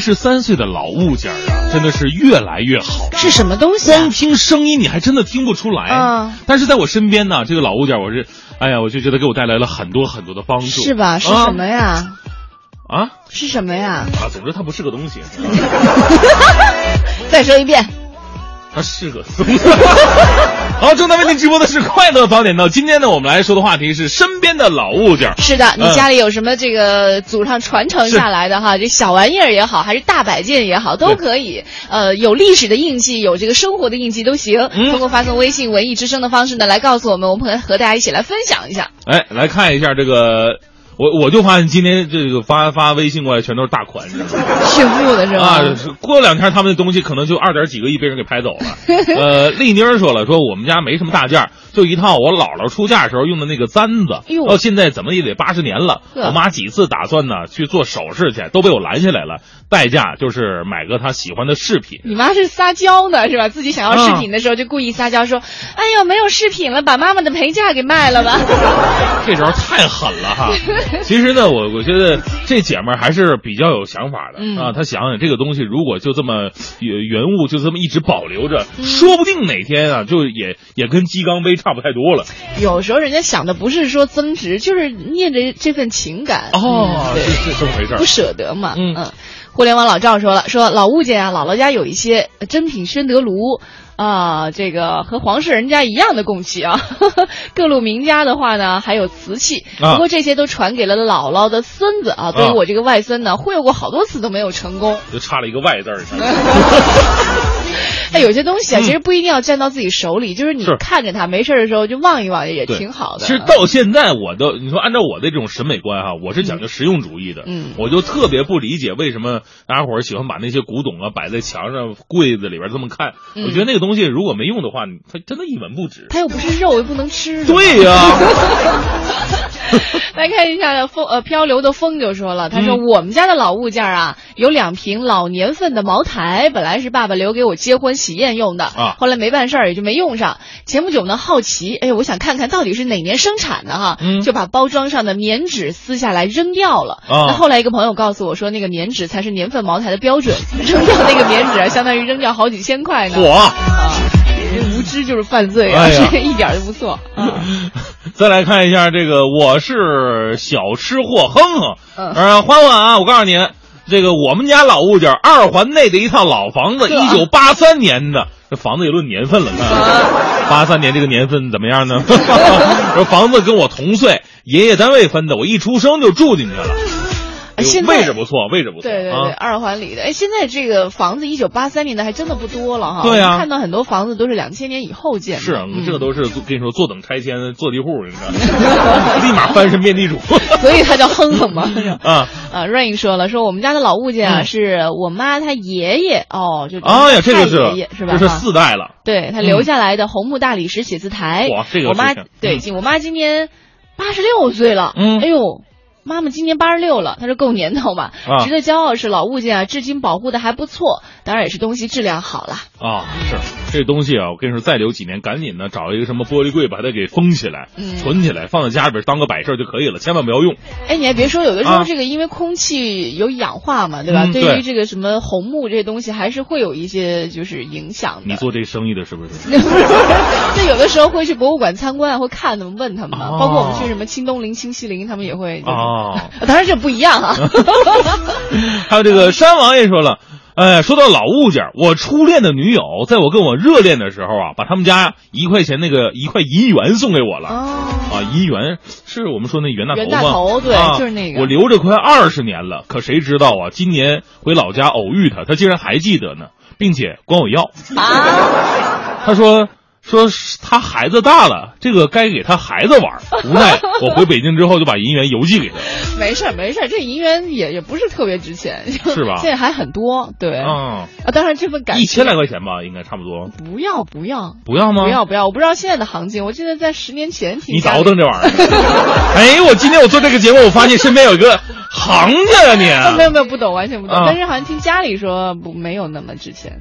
Speaker 1: 十三岁的老物件啊，真的是越来越好。
Speaker 2: 是什么东西、啊？
Speaker 1: 光听声音你还真的听不出来。
Speaker 2: 嗯。
Speaker 1: 但是在我身边呢，这个老物件，我是，哎呀，我就觉得给我带来了很多很多的帮助。
Speaker 2: 是吧？是什么呀？
Speaker 1: 啊？
Speaker 2: 是什么呀？
Speaker 1: 啊，总之它不是个东西。
Speaker 2: 再说一遍。
Speaker 1: 他是个松子。好，正在为您直播的是快乐早点到。今天呢，我们来说的话题是身边的老物件。
Speaker 2: 是的，你家里有什么这个祖上传承下来的哈？这小玩意儿也好，还是大摆件也好，都可以。呃，有历史的印记，有这个生活的印记都行。通过发送微信“文艺之声”的方式呢，来告诉我们，我们和大家一起来分享一下。
Speaker 1: 哎，来看一下这个。我我就发现今天这个发发微信过来全都是大款，你知道吗？
Speaker 2: 炫富的是吧？
Speaker 1: 啊，过两天他们的东西可能就二点几个亿被人给拍走了。呃，丽妮儿说了，说我们家没什么大件，就一套我姥姥出嫁时候用的那个簪子，到现在怎么也得八十年了。我妈几次打算呢去做首饰去，都被我拦下来了，代价就是买个她喜欢的饰品。
Speaker 2: 你妈是撒娇呢是吧？自己想要饰品的时候就故意撒娇说：“哎呦，没有饰品了，把妈妈的陪嫁给卖了吧。”
Speaker 1: 这招太狠了哈！其实呢，我我觉得这姐们儿还是比较有想法的啊。她想想这个东西，如果就这么原物就这么一直保留着，说不定哪天啊，就也也跟鸡缸杯差不太多了。
Speaker 2: 有时候人家想的不是说增值，就是念着这份情感
Speaker 1: 哦，是是这么回事，
Speaker 2: 不舍得嘛。嗯嗯。互联网老赵说了，说老物件啊，姥姥家有一些珍品宣德炉。啊，这个和皇室人家一样的供器啊，各路名家的话呢，还有瓷器，不过这些都传给了姥姥的孙子啊。对于我这个外孙呢，忽悠过好多次都没有成功，
Speaker 1: 就差了一个外字儿。
Speaker 2: 哎，有些东西啊，其实不一定要占到自己手里，就是你看着它，没事的时候就望一望也挺好的。
Speaker 1: 其实到现在，我都你说按照我的这种审美观哈，我是讲究实用主义的，嗯，我就特别不理解为什么大家伙儿喜欢把那些古董啊摆在墙上、柜子里边这么看。我觉得那个东西如果没用的话，它真的一文不值。
Speaker 2: 它又不是肉，又不能吃。
Speaker 1: 对呀。
Speaker 2: 来看一下风呃漂流的风就说了，他说我们家的老物件啊，有两瓶老年份的茅台，本来是爸爸留给我结婚喜宴用的啊，后来没办事儿也就没用上。前不久呢，好奇，哎，我想看看到底是哪年生产的哈，就把包装上的棉纸撕下来扔掉了。那后来一个朋友告诉我说，那个棉纸才是年份茅台的标准，扔掉那个棉纸啊相当于扔掉好几千块呢。
Speaker 1: 我。
Speaker 2: 无知就是犯罪啊！这一点都不错。
Speaker 1: 再来看一下这个，我是小吃货哼哼。嗯，欢欢啊，我告诉你，这个我们家老物件，二环内的一套老房子，一九八三年的，这房子也论年份了。八三年这个年份怎么样呢？这房子跟我同岁，爷爷单位分的，我一出生就住进去了。
Speaker 2: 现
Speaker 1: 在位置不错，位置不错。
Speaker 2: 对对对，二环里的。哎，现在这个房子一九八三年的还真的不多了哈。
Speaker 1: 对啊，
Speaker 2: 看到很多房子都是两千年以后建的。
Speaker 1: 是啊，这都是跟你说坐等拆迁坐地户，你看 立马翻身变地主。
Speaker 2: 所以他叫哼哼嘛。啊啊，Rain 说了，说我们家的老物件啊，是我妈她爷爷哦，就
Speaker 1: 哎呀，这个是
Speaker 2: 是吧？
Speaker 1: 这是四代了。
Speaker 2: 对他留下来的红木大理石写字台。
Speaker 1: 哇，这个
Speaker 2: 我妈对，我妈今年八十六岁了。嗯，哎呦。妈妈今年八十六了，她说够年头嘛，值得骄傲是老物件啊，至今保护的还不错，当然也是东西质量好了
Speaker 1: 啊。是这东西啊，我跟你说，再留几年，赶紧呢找一个什么玻璃柜，把它给封起来，存起来，放在家里边当个摆设就可以了，千万不要用。
Speaker 2: 哎，你还别说，有的时候这个因为空气有氧化嘛，对吧？对于这个什么红木这些东西，还是会有一些就是影响的。
Speaker 1: 你做这生意的是不是？
Speaker 2: 那有的时候会去博物馆参观啊，会看他们问他们嘛，包括我们去什么清东陵、清西陵，他们也会啊。哦，当然这不一样啊。
Speaker 1: 还有这个山王爷说了，哎，说到老物件，我初恋的女友在我跟我热恋的时候啊，把他们家一块钱那个一块银元送给我了。啊，银元是我们说那
Speaker 2: 袁
Speaker 1: 大头吗？
Speaker 2: 袁大头，对，就是那个。
Speaker 1: 我留着快二十年了，可谁知道啊？今年回老家偶遇他，他竟然还记得呢，并且管我要。啊，他说。说他孩子大了，这个该给他孩子玩。无奈我回北京之后就把银元邮寄给他。
Speaker 2: 没事没事，这银元也也不是特别值钱，
Speaker 1: 是吧？
Speaker 2: 现在还很多，对。嗯啊，当然这份感
Speaker 1: 一千来块钱吧，应该差不多。
Speaker 2: 不要不要
Speaker 1: 不要吗？
Speaker 2: 不要不要，我不知道现在的行情，我记得在十年前挺。
Speaker 1: 你倒腾这玩意儿？哎，我今天我做这个节目，我发现身边有一个行家呀，你。
Speaker 2: 没有没有不懂，完全不懂。但是好像听家里说不没有那么值钱。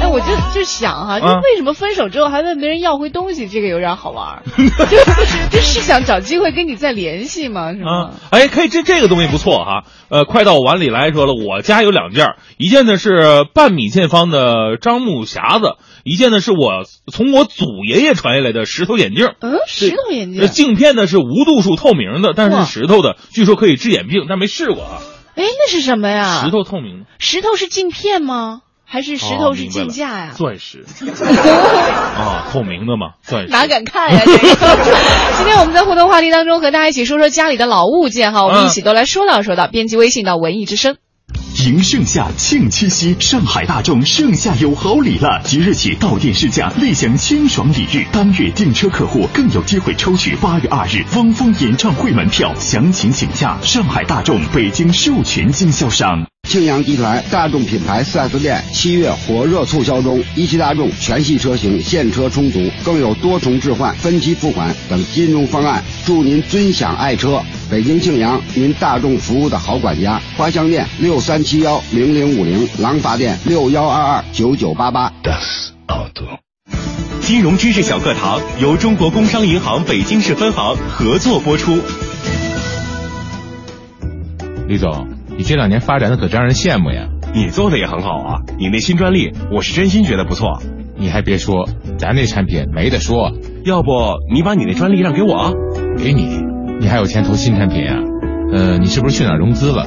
Speaker 2: 哎，我就就想哈，就为什么分手之后还问别人要回东西，这个有点好玩 就就是想找机会跟你再联系嘛，是吗？
Speaker 1: 哎，可以，这这个东西不错哈。呃，快到碗里来说了，我家有两件，一件呢是半米见方的樟木匣子，一件呢是我从我祖爷爷传下来的石头眼镜。
Speaker 2: 嗯，石头眼镜。
Speaker 1: 镜片呢是无度数透明的，但是是石头的，据说可以治眼病，但没试过啊。
Speaker 2: 哎，那是什么呀？
Speaker 1: 石头透明。
Speaker 2: 石头是镜片吗？还是石头是竞价呀？
Speaker 1: 钻石 啊，透明的嘛，钻石。
Speaker 2: 哪敢看呀？这个。今天我们在互动话题当中和大家一起说说家里的老物件哈，我们一起都来说道说道。编辑微信到文艺之声。
Speaker 3: 迎盛夏，庆七夕，上海大众盛夏有好礼了！即日起到店试驾，立享清爽礼遇。当月订车客户更有机会抽取八月二日汪峰演唱会门票。详情请假上海大众北京授权经销商。
Speaker 8: 庆阳集团大众品牌 4S 店七月火热促销中，一汽大众全系车型现车充足，更有多重置换、分期付款等金融方案，祝您尊享爱车。北京庆阳，您大众服务的好管家。花乡店六三七幺零零五零，廊坊店六幺二二九九八八。
Speaker 3: 金融知识小课堂由中国工商银行北京市分行合作播出。
Speaker 14: 李总，你这两年发展的可真让人羡慕呀！
Speaker 15: 你做的也很好啊，你那新专利，我是真心觉得不错。
Speaker 14: 你还别说，咱那产品没得说。
Speaker 15: 要不你把你那专利让给我？
Speaker 14: 给你。你还有钱投新产品啊？呃，你是不是去哪儿融资了？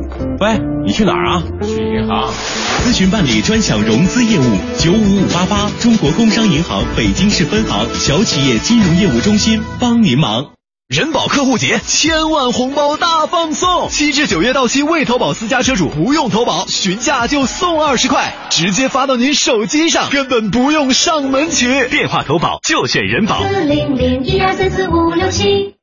Speaker 15: 喂，你去哪儿啊？
Speaker 14: 去银行
Speaker 3: 咨询办理专享融资业务，九五五八八，中国工商银行北京市分行小企业金融业务中心帮您忙。
Speaker 9: 人保客户节，千万红包大放送！七至九月到期未投保私家车主不用投保，询价就送二十块，直接发到您手机上，根本不用上门取。
Speaker 3: 电话投保就选人保。
Speaker 5: 四零零一二三四五六七。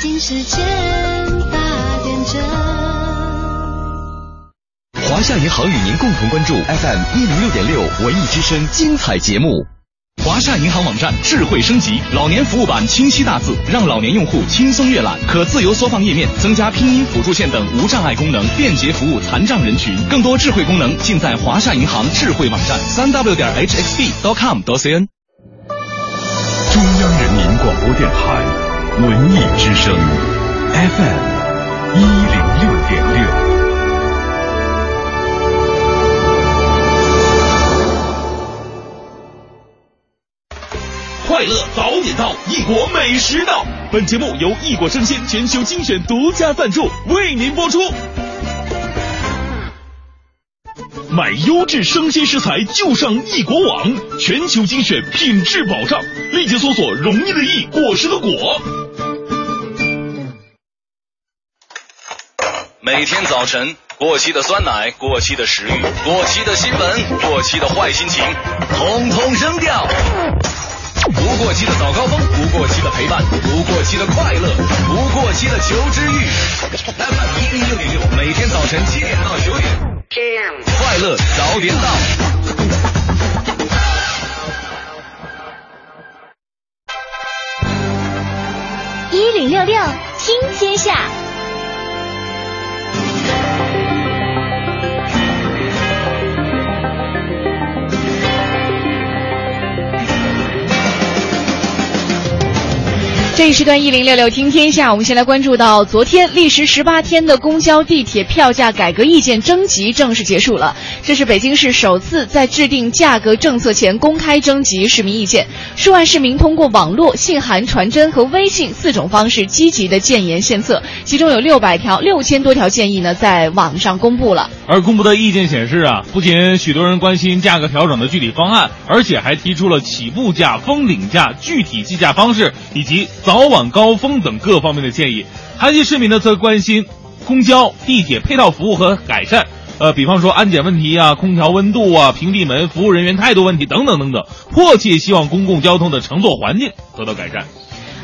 Speaker 5: 京时间八点整。
Speaker 9: 华夏银行与您共同关注 FM 一零六点六文艺之声精彩节目。
Speaker 3: 华夏银行网站智慧升级，老年服务版清晰大字，让老年用户轻松阅览，可自由缩放页面，增加拼音辅助线等无障碍功能，便捷服务残障人群。更多智慧功能尽在华夏银行智慧网站，三 w 点 hxb.com.cn。中央人民广播电台。文艺之声，FM 一零六点六。
Speaker 9: 快乐早点到，异国美食到。本节目由异国生鲜全球精选独家赞助，为您播出。买优质生鲜食材就上易果网，全球精选，品质保障。立即搜索“容易的易，果实的果”。
Speaker 16: 每天早晨，过期的酸奶，过期的食欲，过期的新闻，过期的坏心情，统统扔掉。不过期的早高峰，不过期的陪伴，不过期的快乐，不过期的求知欲。FM 一零六点六，每天早晨七点到九点，快乐早点到。
Speaker 5: 一零六六听天下。
Speaker 2: 这一时段一零六六听天下，我们先来关注到昨天历时十八天的公交、地铁票价改革意见征集正式结束了。这是北京市首次在制定价格政策前公开征集市民意见，数万市民通过网络、信函、传真和微信四种方式积极的建言献策，其中有六百条、六千多条建议呢在网上公布了。
Speaker 1: 而公布的意见显示啊，不仅许多人关心价格调整的具体方案，而且还提出了起步价、封顶价、具体计价方式以及。早晚高峰等各方面的建议，韩系市民呢则关心公交、地铁配套服务和改善，呃，比方说安检问题啊、空调温度啊、屏蔽门、服务人员态度问题等等等等，迫切希望公共交通的乘坐环境得到改善。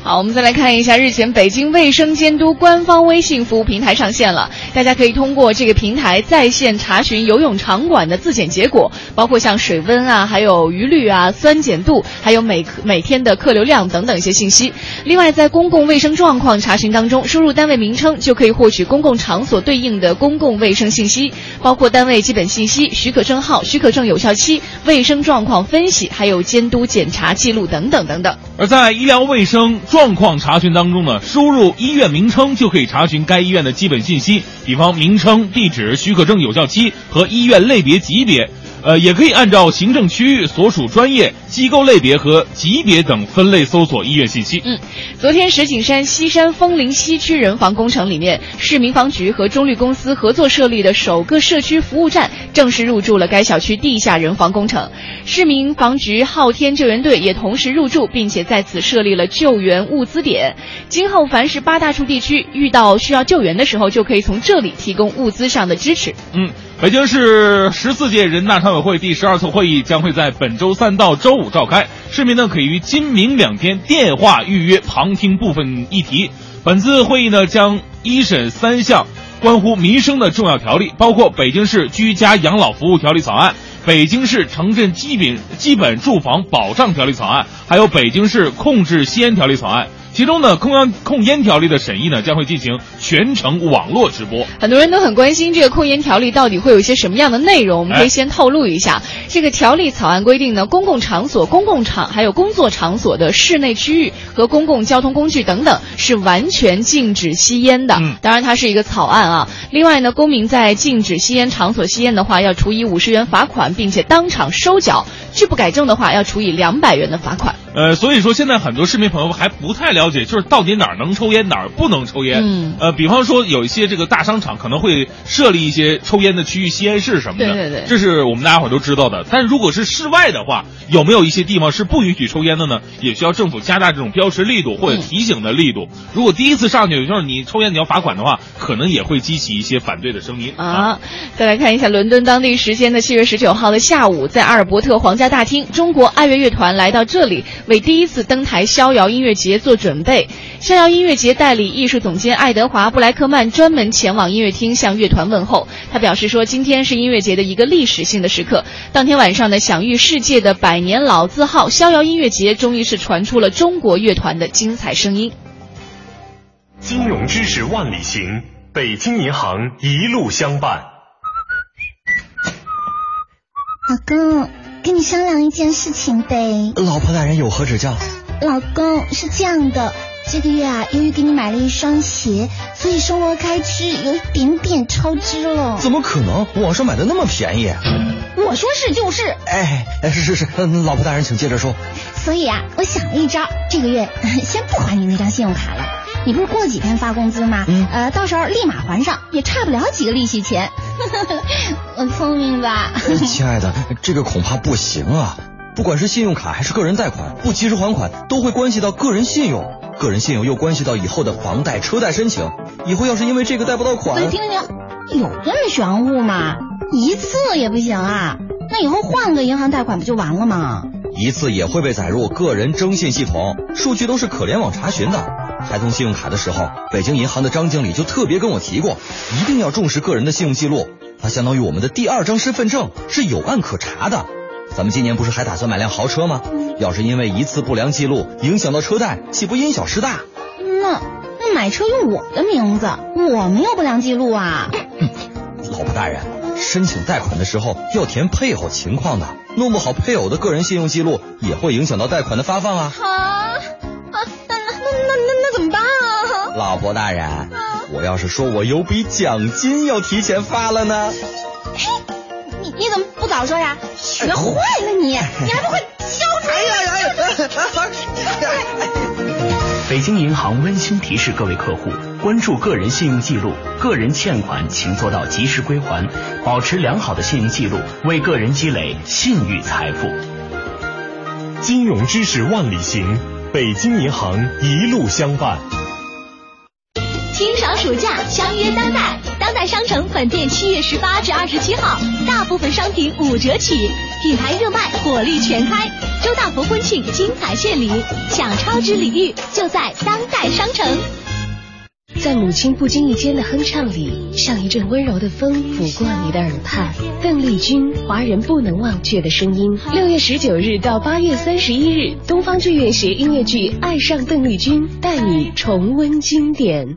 Speaker 2: 好，我们再来看一下，日前北京卫生监督官方微信服务平台上线了，大家可以通过这个平台在线查询游泳场馆的自检结果，包括像水温啊，还有余氯啊、酸碱度，还有每每天的客流量等等一些信息。另外，在公共卫生状况查询当中，输入单位名称就可以获取公共场所对应的公共卫生信息，包括单位基本信息、许可证号、许可证有效期、卫生状况分析，还有监督检查记录等等等等。
Speaker 1: 而在医疗卫生状况查询当中呢，输入医院名称就可以查询该医院的基本信息，比方名称、地址、许可证有效期和医院类别级别。呃，也可以按照行政区域、所属专业、机构类别和级别等分类搜索医院信息。
Speaker 2: 嗯，昨天石景山西山枫林西区人防工程里面，市民防局和中绿公司合作设立的首个社区服务站正式入驻了该小区地下人防工程。市民防局昊天救援队也同时入驻，并且在此设立了救援物资点。今后凡是八大处地区遇到需要救援的时候，就可以从这里提供物资上的支持。
Speaker 1: 嗯。北京市十四届人大常委会第十二次会议将会在本周三到周五召开，市民呢可以于今明两天电话预约旁听部分议题。本次会议呢将一审三项关乎民生的重要条例，包括《北京市居家养老服务条例草案》、《北京市城镇基本基本住房保障条例草案》，还有《北京市控制吸烟条例草案》。其中呢，控烟控烟条例的审议呢将会进行全程网络直播。
Speaker 2: 很多人都很关心这个控烟条例到底会有一些什么样的内容，我们可以先透露一下。这个条例草案规定呢，公共场所、公共场还有工作场所的室内区域和公共交通工具等等是完全禁止吸烟的。
Speaker 1: 嗯，
Speaker 2: 当然它是一个草案啊。另外呢，公民在禁止吸烟场所吸烟的话，要处以五十元罚款，并且当场收缴；拒不改正的话，要处以两百元的罚款。
Speaker 1: 呃，所以说现在很多市民朋友还不太了解，就是到底哪儿能抽烟，哪儿不能抽烟。
Speaker 2: 嗯，
Speaker 1: 呃，比方说有一些这个大商场可能会设立一些抽烟的区域、吸烟室什么的。
Speaker 2: 对对对，
Speaker 1: 这是我们大家伙都知道的。但如果是室外的话，有没有一些地方是不允许抽烟的呢？也需要政府加大这种标识力度或者提醒的力度。如果第一次上去就是你抽烟你要罚款的话，可能也会激起一些反对的声音
Speaker 2: 啊。再来看一下伦敦当地时间的七月十九号的下午，在阿尔伯特皇家大厅，中国爱乐乐团来到这里为第一次登。台逍遥音乐节做准备，逍遥音乐节代理艺术总监爱德华布莱克曼专门前往音乐厅向乐团问候。他表示说，今天是音乐节的一个历史性的时刻。当天晚上呢，享誉世界的百年老字号逍遥音乐节，终于是传出了中国乐团的精彩声音。
Speaker 3: 金融知识万里行，北京银行一路相伴。
Speaker 17: 老公，跟你商量一件事情呗。
Speaker 9: 老婆大人有何指教？
Speaker 17: 老公是这样的，这个月啊，由于给你买了一双鞋，所以生活开支有一点点超支了。
Speaker 9: 怎么可能？网上买的那么便宜。
Speaker 17: 我说是就是。
Speaker 9: 哎，是是是，老婆大人请接着说。
Speaker 17: 所以啊，我想了一招，这个月 先不还你那张信用卡了。你不是过几天发工资吗？
Speaker 9: 嗯。
Speaker 17: 呃，到时候立马还上，也差不了几个利息钱。我聪明吧？
Speaker 9: 亲爱的，这个恐怕不行啊。不管是信用卡还是个人贷款，不及时还款都会关系到个人信用，个人信用又关系到以后的房贷、车贷申请。以后要是因为这个贷不到款，
Speaker 17: 停停停，有这么玄乎吗？一次也不行啊？那以后换个银行贷款不就完了吗？
Speaker 9: 一次也会被载入个人征信系统，数据都是可联网查询的。开通信用卡的时候，北京银行的张经理就特别跟我提过，一定要重视个人的信用记录，它相当于我们的第二张身份证，是有案可查的。咱们今年不是还打算买辆豪车吗？要是因为一次不良记录影响到车贷，岂不因小失大？
Speaker 17: 那那买车用我的名字，我没有不良记录啊。
Speaker 9: 老婆大人，申请贷款的时候要填配偶情况的，弄不好配偶的个人信用记录也会影响到贷款的发放啊。
Speaker 17: 啊啊，那那那那那怎么办啊？
Speaker 9: 老婆大人，我要是说我有笔奖金要提前发了呢？
Speaker 17: 嘿，你你怎么不早说呀？学坏了你，你还不会交出来？
Speaker 18: 北京银行温馨提示各位客户：关注个人信用记录，个人欠款请做到及时归还，保持良好的信用记录，为个人积累信誉财富。
Speaker 3: 金融知识万里行，北京银行一路相伴。
Speaker 5: 清爽暑假，相约当代，当代商城本店七月十八至二十七号，大部分商品五折起。品牌热卖，火力全开。周大福婚庆精彩献礼，享超值礼遇就在当代商城。
Speaker 19: 在母亲不经意间的哼唱里，像一阵温柔的风拂过你的耳畔。邓丽君，华人不能忘却的声音。六月十九日到八月三十一日，东方剧院携音乐剧《爱上邓丽君》，带你重温经典。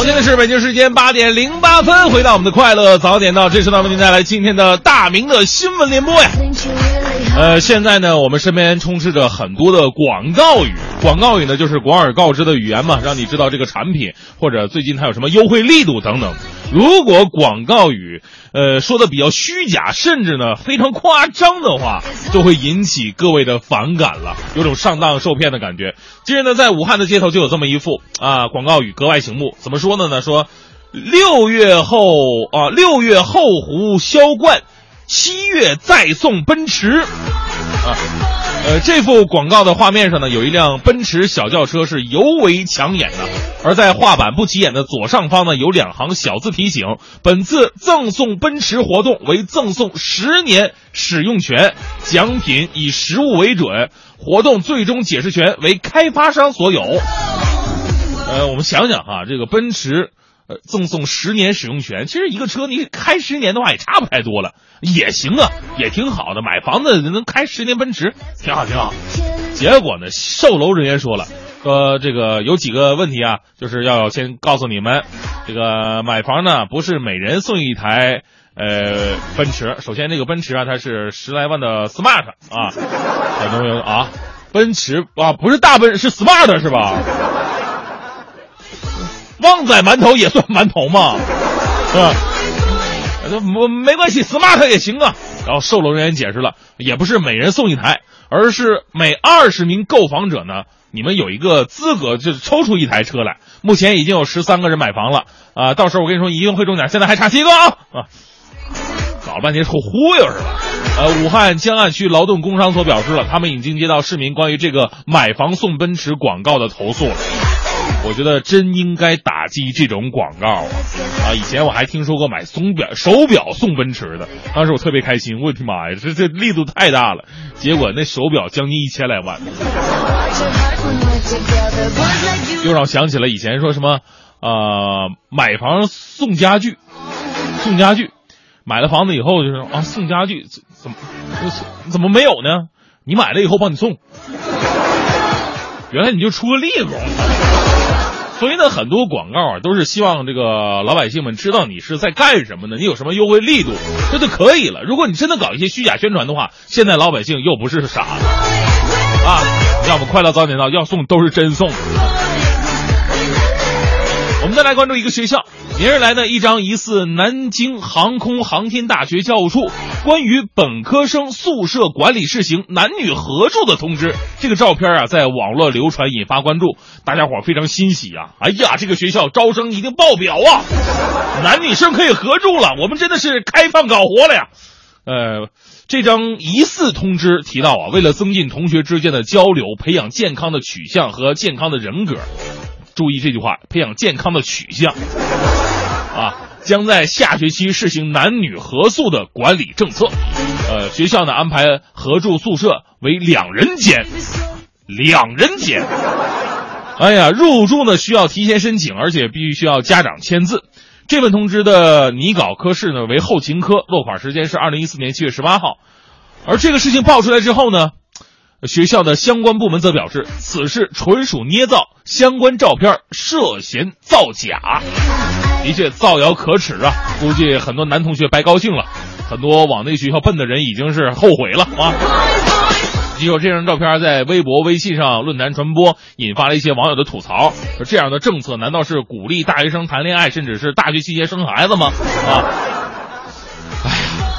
Speaker 1: 好，现在是北京时间八点零八分，回到我们的快乐早点到，这时呢为您带来今天的大明的新闻联播呀。呃，现在呢，我们身边充斥着很多的广告语，广告语呢就是广而告之的语言嘛，让你知道这个产品或者最近它有什么优惠力度等等。如果广告语呃说的比较虚假，甚至呢非常夸张的话，就会引起各位的反感了，有种上当受骗的感觉。近日呢，在武汉的街头就有这么一副啊广告语格外醒目，怎么说呢？呢说六月后啊，六月后湖销冠。七月再送奔驰，啊，呃，这幅广告的画面上呢，有一辆奔驰小轿车是尤为抢眼的，而在画板不起眼的左上方呢，有两行小字提醒：本次赠送奔驰活动为赠送十年使用权，奖品以实物为准，活动最终解释权为开发商所有。呃，我们想想哈，这个奔驰。赠送十年使用权，其实一个车你开十年的话也差不太多了，也行啊，也挺好的。买房子能开十年奔驰，挺好挺好。结果呢，售楼人员说了，说这个有几个问题啊，就是要先告诉你们，这个买房呢不是每人送一台呃奔驰。首先这个奔驰啊，它是十来万的 smart 啊，很多人啊，奔驰啊不是大奔是 smart 是吧？旺仔馒头也算馒头嘛，是吧？没没关系，smart 也行啊。然后售楼人员解释了，也不是每人送一台，而是每二十名购房者呢，你们有一个资格，就是抽出一台车来。目前已经有十三个人买房了啊，到时候我跟你说一定会中奖，现在还差七个啊啊！搞了半天是忽悠是吧？呃，武汉江岸区劳动工商所表示了，他们已经接到市民关于这个买房送奔驰广告的投诉了。我觉得真应该打击这种广告啊！啊，以前我还听说过买松表手表送奔驰的，当时我特别开心。我的妈呀，这这力度太大了！结果那手表将近一千来万，又让我想起了以前说什么啊，买房送家具，送家具，买了房子以后就是啊送家具，怎么怎么没有呢？你买了以后帮你送，原来你就出个力子。所以呢，很多广告啊，都是希望这个老百姓们知道你是在干什么呢？你有什么优惠力度，这就可以了。如果你真的搞一些虚假宣传的话，现在老百姓又不是傻子啊！要么快乐早点到，要送都是真送。我们再来关注一个学校。明日来呢，一张疑似南京航空航天大学教务处关于本科生宿舍管理试行男女合住的通知，这个照片啊，在网络流传，引发关注，大家伙非常欣喜啊！哎呀，这个学校招生已经爆表啊，男女生可以合住了，我们真的是开放搞活了呀！呃，这张疑似通知提到啊，为了增进同学之间的交流，培养健康的取向和健康的人格。注意这句话，培养健康的取向，啊，将在下学期实行男女合宿的管理政策。呃，学校呢安排合住宿舍为两人间，两人间。哎呀，入住呢需要提前申请，而且必须需要家长签字。这份通知的拟稿科室呢为后勤科，落款时间是二零一四年七月十八号。而这个事情爆出来之后呢？学校的相关部门则表示，此事纯属捏造，相关照片涉嫌造假，的确造谣可耻啊！估计很多男同学白高兴了，很多往那学校奔的人已经是后悔了啊！结果这张照片在微博、微信上论坛传播，引发了一些网友的吐槽：这样的政策难道是鼓励大学生谈恋爱，甚至是大学期间生孩子吗？啊！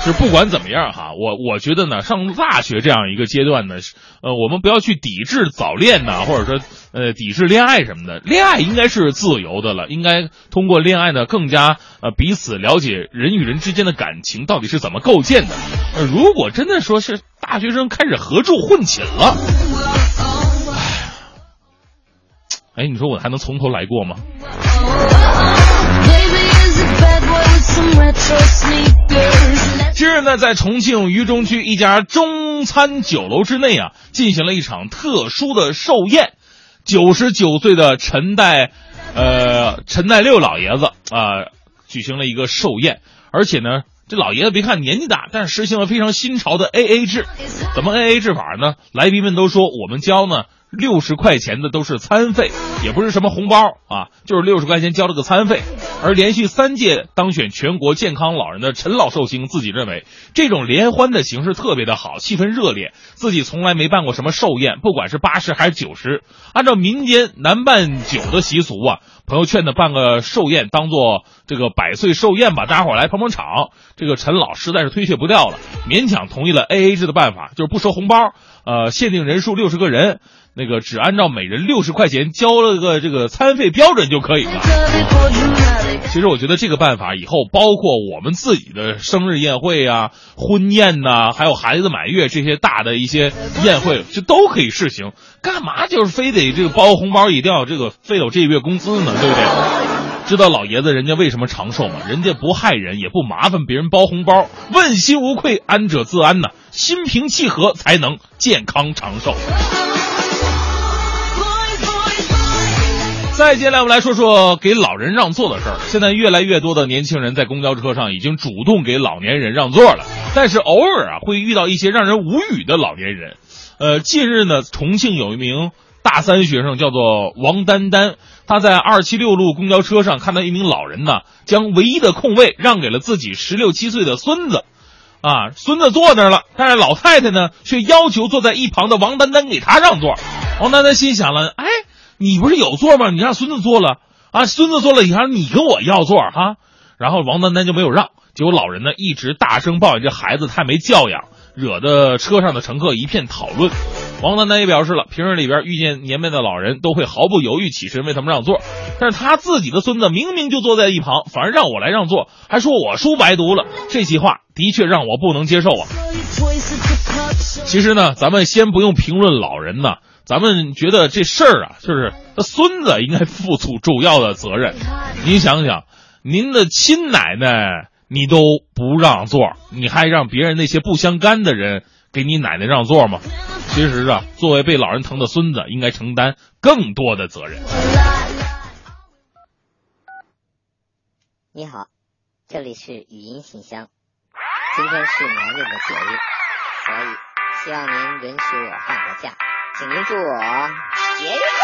Speaker 1: 是不管怎么样哈，我我觉得呢，上大学这样一个阶段呢，呃，我们不要去抵制早恋呐，或者说呃抵制恋爱什么的。恋爱应该是自由的了，应该通过恋爱呢，更加呃彼此了解人与人之间的感情到底是怎么构建的。呃，如果真的说是大学生开始合住混寝了，哎，你说我还能从头来过吗？今日呢，在重庆渝中区一家中餐酒楼之内啊，进行了一场特殊的寿宴。九十九岁的陈代，呃，陈代六老爷子啊，举行了一个寿宴。而且呢，这老爷子别看年纪大，但是实行了非常新潮的 A A 制。怎么 A A 制法呢？来宾们都说，我们交呢。六十块钱的都是餐费，也不是什么红包啊，就是六十块钱交了个餐费。而连续三届当选全国健康老人的陈老寿星自己认为，这种联欢的形式特别的好，气氛热烈。自己从来没办过什么寿宴，不管是八十还是九十，按照民间男办酒的习俗啊，朋友劝他办个寿宴，当做这个百岁寿宴吧，大家伙来捧捧场。这个陈老实在是推却不掉了，勉强同意了 A A 制的办法，就是不收红包，呃，限定人数六十个人。那个只按照每人六十块钱交了个这个餐费标准就可以了。其实我觉得这个办法以后包括我们自己的生日宴会啊、婚宴呐，还有孩子满月这些大的一些宴会，就都可以试行。干嘛就是非得这个包红包一定要这个费我这个月工资呢？对不对？知道老爷子人家为什么长寿吗？人家不害人，也不麻烦别人包红包，问心无愧，安者自安呐，心平气和才能健康长寿。再接下来，我们来说说给老人让座的事儿。现在越来越多的年轻人在公交车上已经主动给老年人让座了，但是偶尔啊会遇到一些让人无语的老年人。呃，近日呢，重庆有一名大三学生叫做王丹丹，他在二七六路公交车上看到一名老人呢，将唯一的空位让给了自己十六七岁的孙子，啊，孙子坐那儿了，但是老太太呢却要求坐在一旁的王丹丹给他让座。王丹丹心想了，哎。你不是有座吗？你让孙子坐了啊！孙子坐了，你还你跟我要座哈？然后王丹丹就没有让，结果老人呢一直大声抱怨这孩子太没教养，惹得车上的乘客一片讨论。王丹丹也表示了，平日里边遇见年迈的老人都会毫不犹豫起身为他们让座，但是他自己的孙子明明就坐在一旁，反而让我来让座，还说我书白读了，这些话的确让我不能接受啊。其实呢，咱们先不用评论老人呢。咱们觉得这事儿啊，就是孙子应该负出主要的责任。您想想，您的亲奶奶你都不让座，你还让别人那些不相干的人给你奶奶让座吗？其实啊，作为被老人疼的孙子，应该承担更多的责任。
Speaker 20: 你好，这里是语音信箱。今天是男人的节日，所以希望您允许我放个假。请您祝我节日快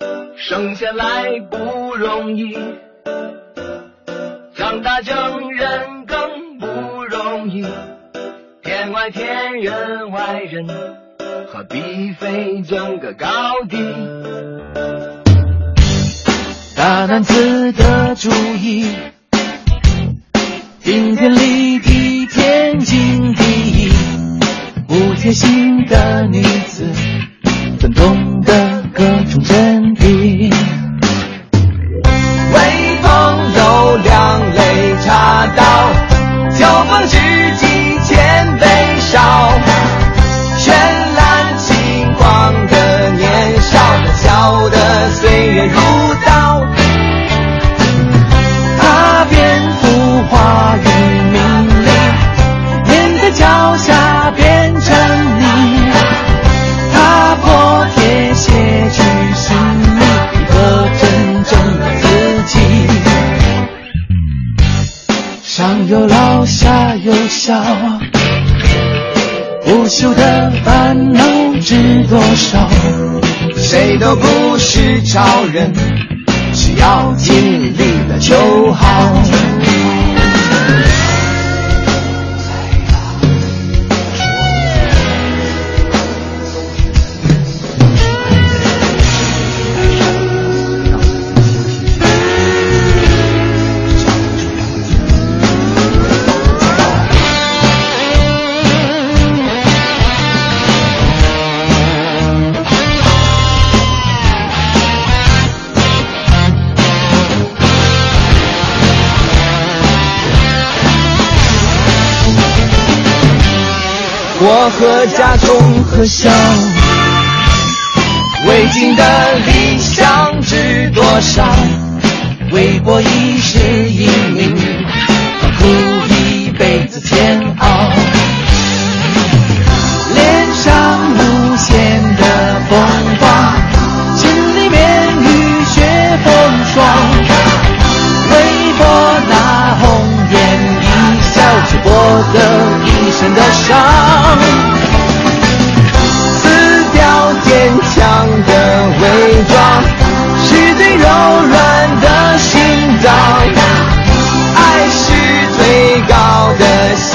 Speaker 6: 乐！生下来不容易，长大成人更不容易。天外天，人外人，何必非争个高低？大男子的主意，顶天立地，天经地义。不贴心的女子，怎懂得各种真谛？有小，不休的烦恼知多少？谁都不是超人，只要尽力了就好。和家中和笑。未尽的理想知多少？为博一时英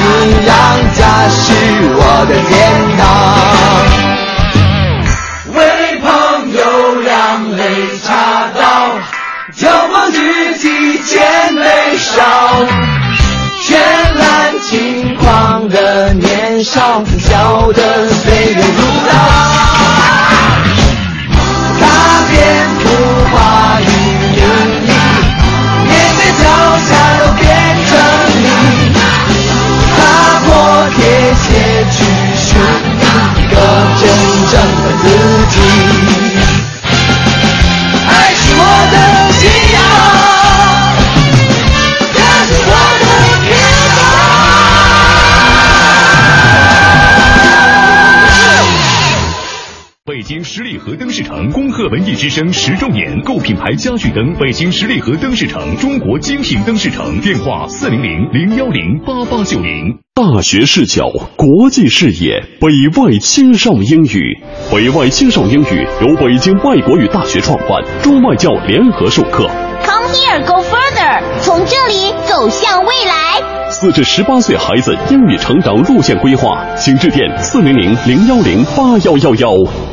Speaker 6: 的信仰，家是我的天堂。为朋友两肋插刀，交往知己千杯少。绚烂轻狂的年少，笑的
Speaker 3: 文艺之声十周年，购品牌家具灯，北京十里河灯饰城，中国精品灯饰城，电话四零零零幺零八八九零。
Speaker 21: 大学视角，国际视野，北外青少英语。北外青少英语由北京外国语大学创办，中外教联合授课。
Speaker 5: Come here, go further，从这里走向未来。
Speaker 21: 四至十八岁孩子英语成长路线规划，请致电四零零零幺零八幺幺幺。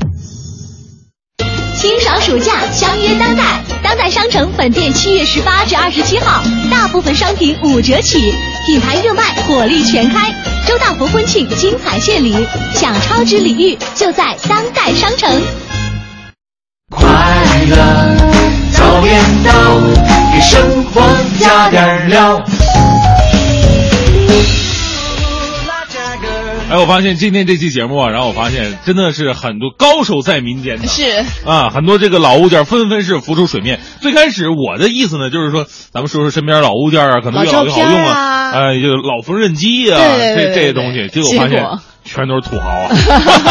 Speaker 5: 清爽暑假，相约当代。当代商城本店七月十八至二十七号，大部分商品五折起，品牌热卖，火力全开。周大福婚庆精彩献礼，享超值礼遇就在当代商城。
Speaker 6: 快乐早点到，给生活加点料。
Speaker 1: 哎，我发现今天这期节目啊，然后我发现真的是很多高手在民间的，
Speaker 2: 是
Speaker 1: 啊，很多这个老物件纷纷是浮出水面。最开始我的意思呢，就是说咱们说说身边老物件啊，可能越老越好用啊，哎，就老缝纫机啊，这这些东西，结果发现 全都是土豪啊，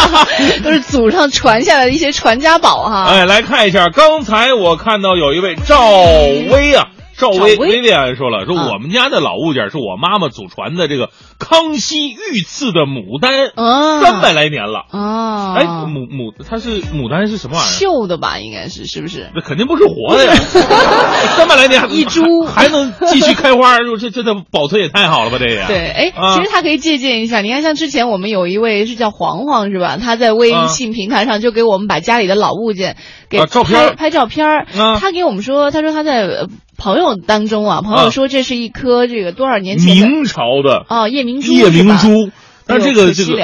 Speaker 2: 都是祖上传下来的一些传家宝哈。
Speaker 1: 哎，来看一下，刚才我看到有一位赵薇啊。赵薇薇薇安说了，说我们家的老物件是我妈妈祖传的这个康熙御赐的牡丹，三百来年了。
Speaker 2: 哦，
Speaker 1: 哎，牡牡，它是牡丹是什么玩意儿？
Speaker 2: 绣的吧，应该是是不是？
Speaker 1: 那肯定不是活的呀，三百来年
Speaker 2: 一株
Speaker 1: 还能继续开花，这这这保存也太好了吧？这也
Speaker 2: 对，哎，其实他可以借鉴一下。你看，像之前我们有一位是叫黄黄是吧？他在微信平台上就给我们把家里的老物件给拍拍照片儿。他给我们说，他说他在。朋友当中啊，朋友说这是一颗这个多少年前
Speaker 1: 明朝的
Speaker 2: 哦夜明珠，
Speaker 1: 夜明珠，但这个这
Speaker 2: 个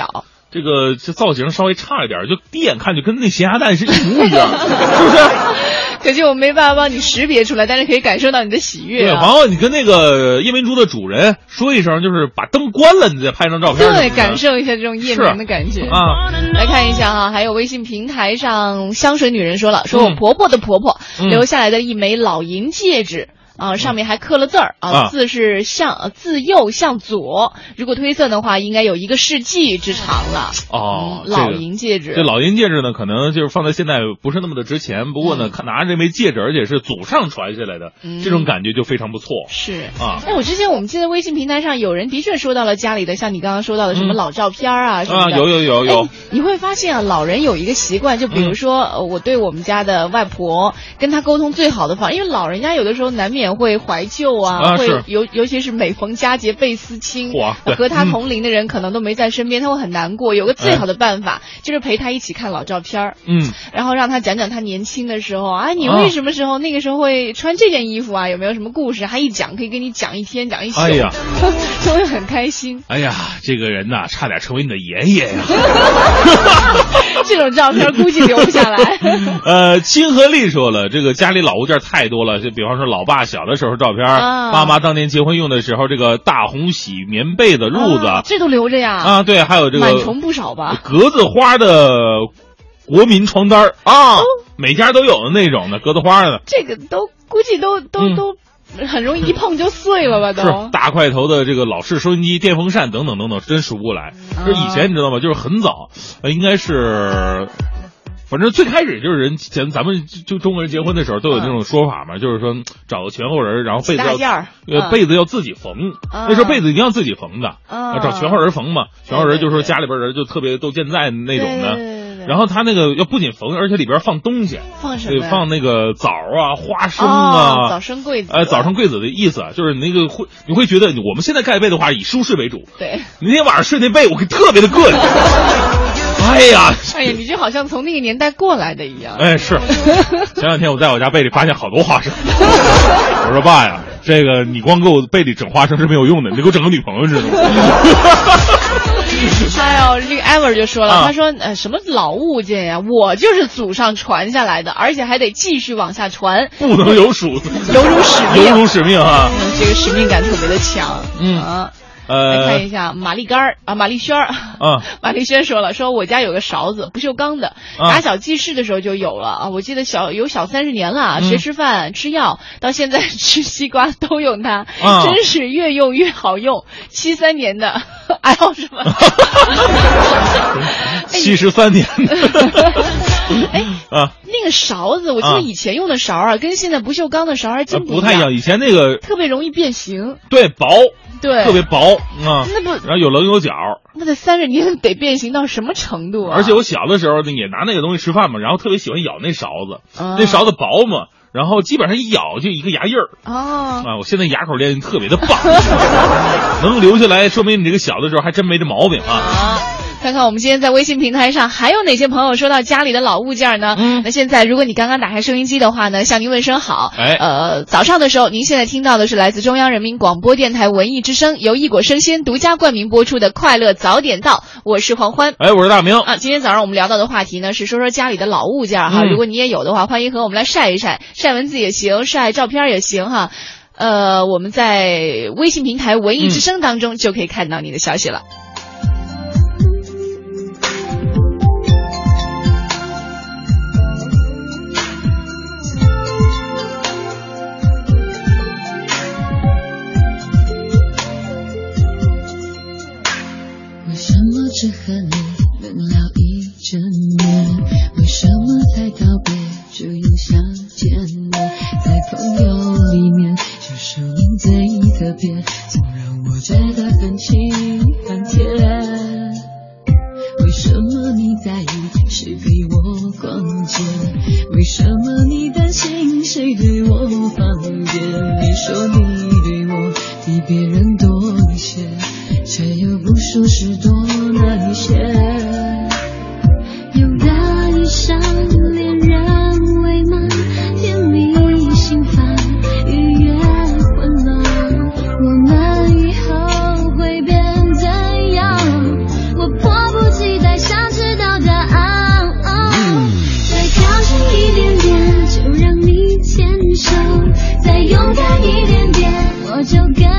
Speaker 1: 这个这造型稍微差一点，就第一眼看就跟那咸鸭蛋是一模一样，是不是？
Speaker 2: 可惜我没办法帮你识别出来，但是可以感受到你的喜悦、
Speaker 1: 啊。对，朋友，你跟那个夜明珠的主人说一声，就是把灯关了，你再拍张照片。
Speaker 2: 对，感受一下这种夜明的感觉
Speaker 1: 啊。
Speaker 2: 来看一下哈，还有微信平台上香水女人说了，说我婆婆的婆婆留下来的一枚老银戒指。啊，上面还刻了字儿啊，字是向自右向左。如果推测的话，应该有一个世纪之长了。
Speaker 1: 哦，
Speaker 2: 嗯、老银戒指。
Speaker 1: 这老银戒指呢，可能就是放在现在不是那么的值钱。不过呢，拿着这枚戒指，而且是祖上传下来的，嗯、这种感觉就非常不错。
Speaker 2: 是
Speaker 1: 啊，
Speaker 2: 哎，我之前我们记得微信平台上有人的确说到了家里的，像你刚刚说到的什么老照片啊什么的。
Speaker 1: 啊，有有有有。
Speaker 2: 你会发现啊，老人有一个习惯，就比如说，呃、我对我们家的外婆跟她沟通最好的方，因为老人家有的时候难免。免会怀旧
Speaker 1: 啊，
Speaker 2: 会尤尤其是每逢佳节倍思亲，和他同龄的人可能都没在身边，他会很难过。有个最好的办法就是陪他一起看老照片
Speaker 1: 嗯，
Speaker 2: 然后让他讲讲他年轻的时候啊，你为什么时候那个时候会穿这件衣服啊？有没有什么故事？他一讲可以跟你讲一天，讲一宿，
Speaker 1: 哎呀，
Speaker 2: 就会很开心。
Speaker 1: 哎呀，这个人呐，差点成为你的爷爷呀！
Speaker 2: 这种照片估计留不下来。
Speaker 1: 呃，亲和力说了，这个家里老物件太多了，就比方说老爸小的时候照片，爸妈当年结婚用的时候这个大红喜棉被的、褥子，
Speaker 2: 这都留着呀。
Speaker 1: 啊，对，还有这个
Speaker 2: 满虫不少吧？
Speaker 1: 格子花的国民床单啊，每家都有的那种的格子花的。
Speaker 2: 这个都估计都都都。很容易一碰就碎了吧？都
Speaker 1: 是大块头的这个老式收音机、电风扇等等等等，真数不过来。就以前你知道吗？就是很早，应该是，反正最开始就是人咱咱们就中国人结婚的时候都有那种说法嘛，就是说找个全后人，然后被子要呃被子要自己缝，那时候被子一定要自己缝的，找全后人缝嘛。全后人就是说家里边人就特别都健在那种的。然后他那个要不仅缝，而且里边放东西，
Speaker 2: 放什么？
Speaker 1: 放那个枣啊、花生啊，
Speaker 2: 早生贵子。
Speaker 1: 呃，早生贵子的意思就是那个会，你会觉得我们现在盖被的话以舒适为主。
Speaker 2: 对，
Speaker 1: 那天晚上睡那被，我特别的硌心。哎呀，
Speaker 2: 哎呀，你就好像从那个年代过来的一样。
Speaker 1: 哎，是。前两天我在我家被里发现好多花生，我说爸呀，这个你光给我被里整花生是没有用的，你得给我整个女朋友知道吗？
Speaker 2: 哎呦，这个 ever 就说了，他说呃什么老物件呀，我就是祖上传下来的，而且还得继续往下传，
Speaker 1: 不能有属，
Speaker 2: 有辱使命，
Speaker 1: 有辱使命啊，
Speaker 2: 这个使命感特别的强，
Speaker 1: 嗯。
Speaker 2: 呃，来看一下玛丽干儿啊，玛丽轩儿。啊，玛丽轩说了，说我家有个勺子，不锈钢的，打小记事的时候就有了。啊，我记得小有小三十年了，学吃饭吃药，到现在 吃西瓜都用它，真是越用越好用，七三年的，爱好什么？
Speaker 1: 七十三年。
Speaker 2: 哎啊，那个勺子，我记得以前用的勺啊，跟现在不锈钢的勺还真
Speaker 1: 不太一样，以前那个
Speaker 2: 特别容易变形，
Speaker 1: 对，薄。
Speaker 2: 对，
Speaker 1: 特别薄啊，
Speaker 2: 那不，
Speaker 1: 然后有棱有角。
Speaker 2: 那得三十年得变形到什么程度啊？
Speaker 1: 而且我小的时候呢，也拿那个东西吃饭嘛，然后特别喜欢咬那勺子，那勺子薄嘛，然后基本上一咬就一个牙印儿。
Speaker 2: 哦，
Speaker 1: 啊，我现在牙口练特别的棒，能留下来，说明你这个小的时候还真没这毛病啊啊。
Speaker 2: 看看我们今天在微信平台上还有哪些朋友说到家里的老物件呢？
Speaker 1: 嗯，
Speaker 2: 那现在如果你刚刚打开收音机的话呢，向您问声好。
Speaker 1: 哎，
Speaker 2: 呃，早上的时候，您现在听到的是来自中央人民广播电台文艺之声由一果生鲜独家冠名播出的《快乐早点到》，我是黄欢。
Speaker 1: 哎，我是大明
Speaker 2: 啊。今天早上我们聊到的话题呢是说说家里的老物件哈，如果你也有的话，欢迎和我们来晒一晒，晒文字也行，晒照片也行哈。呃，我们在微信平台文艺之声当中就可以看到你的消息了。
Speaker 13: 只和你能聊一整夜，为什么才道别就又想见面？在朋友里面，就是你最特别，总让我觉得很亲为什么你担心谁对我放电？你说你对我比别人多一些。却又不说是多哪一些，再勇敢一点点，我就跟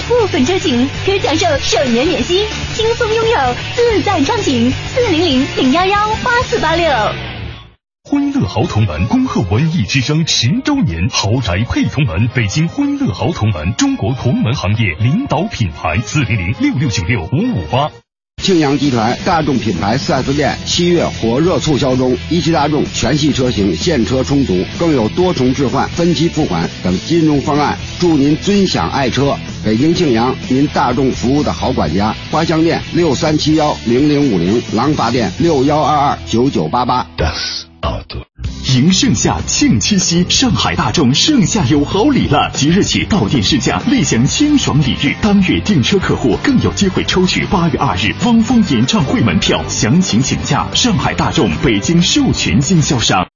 Speaker 5: 部分车型可享受首年免息，轻松拥有自在畅行。四零零零幺幺八四八六。
Speaker 3: 欢乐豪同门恭贺文艺之声十周年，豪宅配同门，北京欢乐豪同门，中国同门行业领导品牌，四零零六六九六五五八。
Speaker 8: 庆阳集团大众品牌 4S 店七月火热促销中，一汽大众全系车型现车充足，更有多重置换、分期付款等金融方案，祝您尊享爱车。北京庆阳，您大众服务的好管家。花乡店六三七幺零零五零，廊坊店六幺二二九九八八。
Speaker 21: 迎盛夏，庆七夕，上海大众盛夏有好礼了！即日起到店试驾，立享清爽礼遇。当月订车客户更有机会抽取八月二日汪峰演唱会门票。详情请假上海大众北京授权经销商。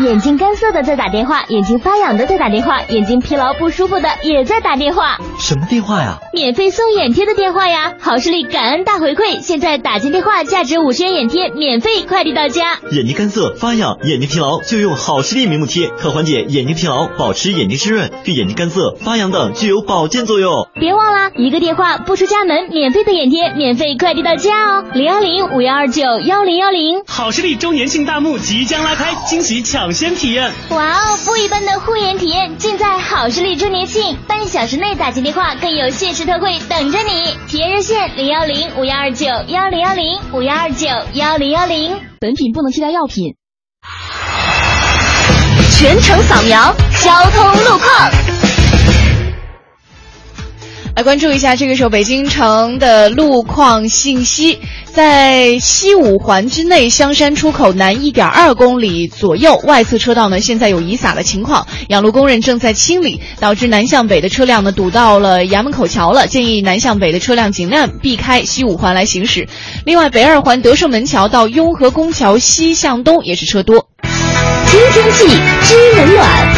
Speaker 5: 眼睛干涩的在打电话，眼睛发痒的在打电话，眼睛疲劳不舒服的也在打电话。
Speaker 22: 什么电话呀？
Speaker 5: 免费送眼贴的电话呀！好视力感恩大回馈，现在打进电话价值五十元眼贴免费快递到家。
Speaker 22: 眼睛干涩、发痒、眼睛疲劳，就用好视力明目贴，可缓解眼睛疲劳，保持眼睛湿润，对眼睛干涩、发痒等具有保健作用。
Speaker 5: 别忘了，一个电话不出家门，免费的眼贴免费快递到家哦！零幺零五幺二九幺零幺零。
Speaker 23: 好视力周年庆大幕即将拉开，惊喜抢抢先体验。
Speaker 5: 哇哦，不一般的护眼体验尽在好视力周年庆，半小时内打进电话更有限时特惠等着你。体验热线零幺零五幺二九幺零幺零五幺二九幺零幺零。
Speaker 2: 本品不能替代药品。
Speaker 5: 全程扫描交通路况。
Speaker 2: 来关注一下这个时候北京城的路况信息，在西五环之内，香山出口南一点二公里左右外侧车道呢，现在有遗撒的情况，养路工人正在清理，导致南向北的车辆呢堵到了衙门口桥了，建议南向北的车辆尽量避开西五环来行驶。另外，北二环德胜门桥到雍和宫桥西向东也是车多。
Speaker 5: 知天气，知冷暖。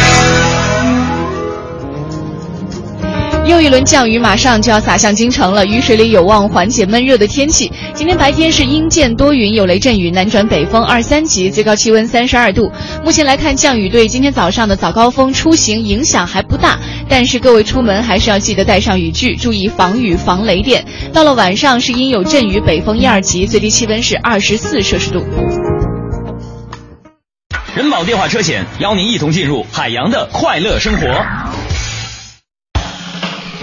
Speaker 2: 又一轮降雨马上就要洒向京城了，雨水里有望缓解闷热的天气。今天白天是阴间多云，有雷阵雨，南转北风二三级，最高气温三十二度。目前来看，降雨对今天早上的早高峰出行影响还不大，但是各位出门还是要记得带上雨具，注意防雨防雷电。到了晚上是阴有阵雨，北风一二级，最低气温是二十四摄氏度。
Speaker 11: 人保电话车险邀您一同进入海洋的快乐生活。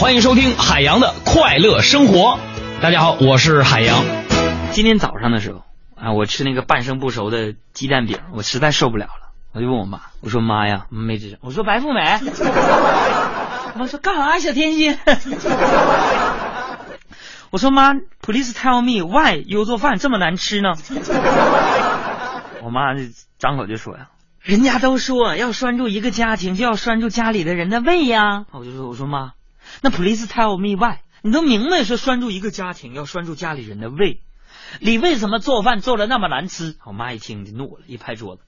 Speaker 11: 欢迎收听海洋的快乐生活。大家好，我是海洋。
Speaker 24: 今天早上的时候啊，我吃那个半生不熟的鸡蛋饼，我实在受不了了，我就问我妈，我说妈呀，没吱声。我说白富美，妈说干啥，小甜心？我说 妈，Please tell me why you 做饭这么难吃呢？我妈就张口就说呀，人家都说要拴住一个家庭，就要拴住家里的人的胃呀。我就说，我说妈。那 please tell me why？你都明白说拴住一个家庭要拴住家里人的胃，你为什么做饭做的那么难吃？我妈一听就怒了，一拍桌子：“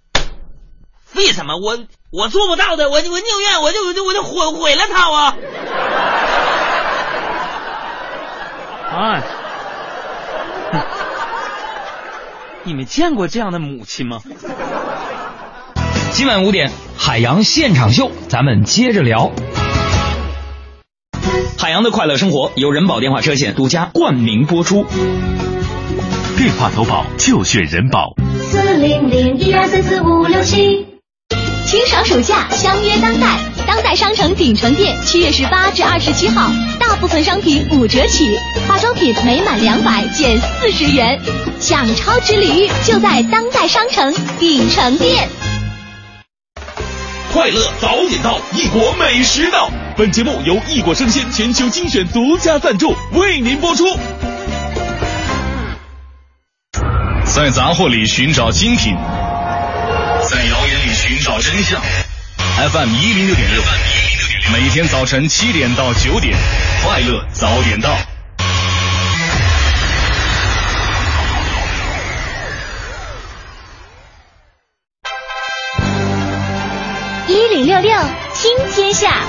Speaker 24: 为什么我我做不到的？我我宁愿我就我就我就毁毁了它啊！”啊！你们见过这样的母亲吗？
Speaker 11: 今晚五点，海洋现场秀，咱们接着聊。海洋。
Speaker 25: 的快乐生活由人保电话车险独家冠名播出。
Speaker 3: 电话投保就选人保。
Speaker 5: 四零零一二三四五六七。清爽暑假，相约当代。当代商城鼎城店七月十八至二十七号，大部分商品五折起，化妆品每满两百减四十元，享超值礼遇就在当代商城鼎城店。
Speaker 16: 快乐早点到，异国美食到。本节目由异国生鲜全球精选独家赞助，为您播出。在杂货里寻找精品，在谣言里寻找真相。FM 一零六点六，每天早晨七点到九点，快乐早点到。
Speaker 5: 六听天下，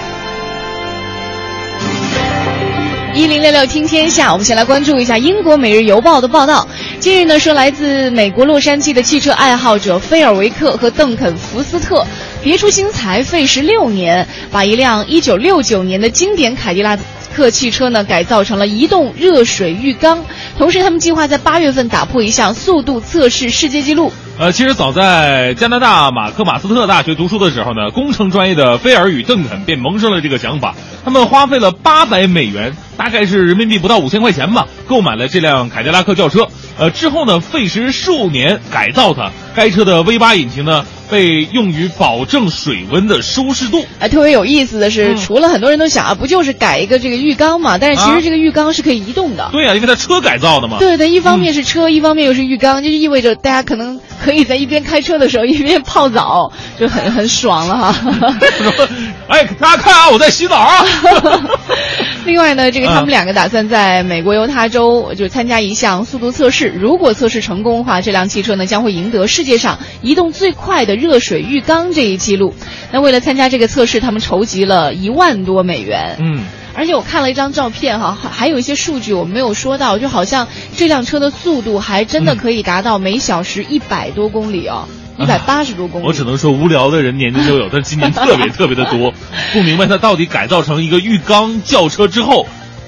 Speaker 2: 一零六六听天下，我们先来关注一下英国《每日邮报》的报道。近日呢，说来自美国洛杉矶的汽车爱好者菲尔维克和邓肯福斯特别出心裁，费时六年，把一辆一九六九年的经典凯迪拉克汽车呢改造成了移动热水浴缸。同时，他们计划在八月份打破一项速度测试世界纪录。
Speaker 1: 呃，其实早在加拿大马克马斯特大学读书的时候呢，工程专业的菲尔与邓肯便萌生了这个想法。他们花费了八百美元，大概是人民币不到五千块钱吧，购买了这辆凯迪拉克轿车。呃，之后呢，费时数年改造它。该车的 V 八引擎呢，被用于保证水温的舒适度。
Speaker 2: 哎，特别有意思的是，除了很多人都想啊，不就是改一个这个浴缸嘛？但是其实这个浴缸是可以移动的。
Speaker 1: 对呀，因为它车改造的嘛。
Speaker 2: 对对，一方面是车，一方面又是浴缸，就意味着大家可能可以在一边开车的时候一边泡澡，就很很爽了哈。
Speaker 1: 哎，大家看啊，我在洗澡啊。
Speaker 2: 另外呢，这个他们两个打算在美国犹他州就参加一项速度测试，如果测试成功的话，这辆汽车呢将会赢得世界上移动最快的热水浴缸这一记录。那为了参加这个测试，他们筹集了一万多美元。
Speaker 1: 嗯，
Speaker 2: 而且我看了一张照片哈，还还有一些数据我没有说到，就好像这辆车的速度还真的可以达到每小时一百多公里哦。一百八十多公里，
Speaker 1: 我只能说无聊的人年年都有，但今年特别特别的多。不明白它到底改造成一个浴缸轿车之后，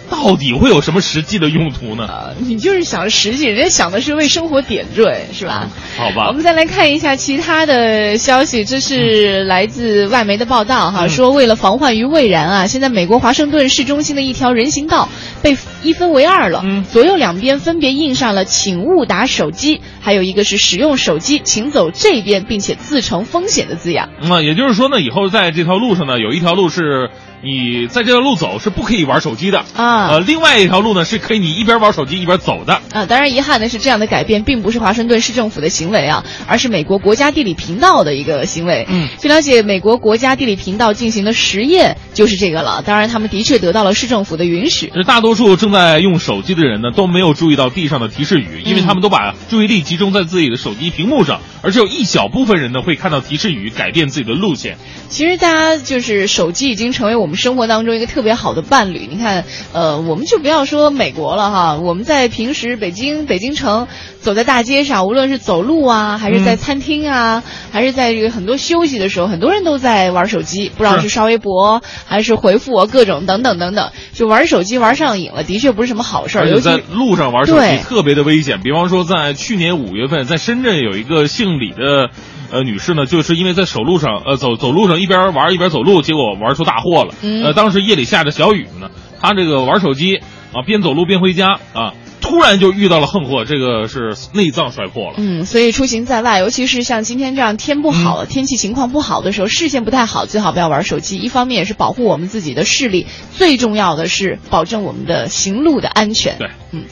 Speaker 1: 到底会有什么实际的用途呢？
Speaker 2: 呃，你就是想实际，人家想的是为生活点缀，是吧？
Speaker 1: 好吧。
Speaker 2: 我们再来看一下其他的消息，这是来自外媒的报道哈，说为了防患于未然啊，现在美国华盛顿市中心的一条人行道被一分为二了，左右两边分别印上了“请勿打手机”，还有一个是“使用手机请走这边，并且自承风险”的字样。
Speaker 1: 那也就是说呢，以后在这条路上呢，有一条路是。你在这条路走是不可以玩手机的
Speaker 2: 啊，
Speaker 1: 呃，另外一条路呢是可以你一边玩手机一边走的
Speaker 2: 啊。当然，遗憾的是，这样的改变并不是华盛顿市政府的行为啊，而是美国国家地理频道的一个行为。
Speaker 1: 嗯，
Speaker 2: 据了解，美国国家地理频道进行的实验就是这个了。当然，他们的确得到了市政府的允许。
Speaker 1: 大多数正在用手机的人呢都没有注意到地上的提示语，因为他们都把注意力集中在自己的手机屏幕上，而只有一小部分人呢会看到提示语，改变自己的路线。
Speaker 2: 其实，大家就是手机已经成为我们生活当中一个特别好的伴侣。你看，呃，我们就不要说美国了哈，我们在平时北京北京城走在大街上，无论是走路啊，还是在餐厅啊，还是在这个很多休息的时候，很多人都在玩手机，不知道是刷微博还是回复啊，各种等等等等，就玩手机玩上瘾了，的确不是什么好事儿。
Speaker 1: 而且在路上玩手机特别的危险。比方说，在去年五月份，在深圳有一个姓李的。呃，女士呢，就是因为在手路上，呃，走走路上一边玩一边走路，结果玩出大祸了。呃，当时夜里下着小雨呢，她这个玩手机啊，边走路边回家啊，突然就遇到了横祸，这个是内脏摔破了。
Speaker 2: 嗯，所以出行在外，尤其是像今天这样天不好、天气情况不好的时候，视线不太好，最好不要玩手机。一方面也是保护我们自己的视力，最重要的是保证我们的行路的安全。
Speaker 1: 对，
Speaker 2: 嗯。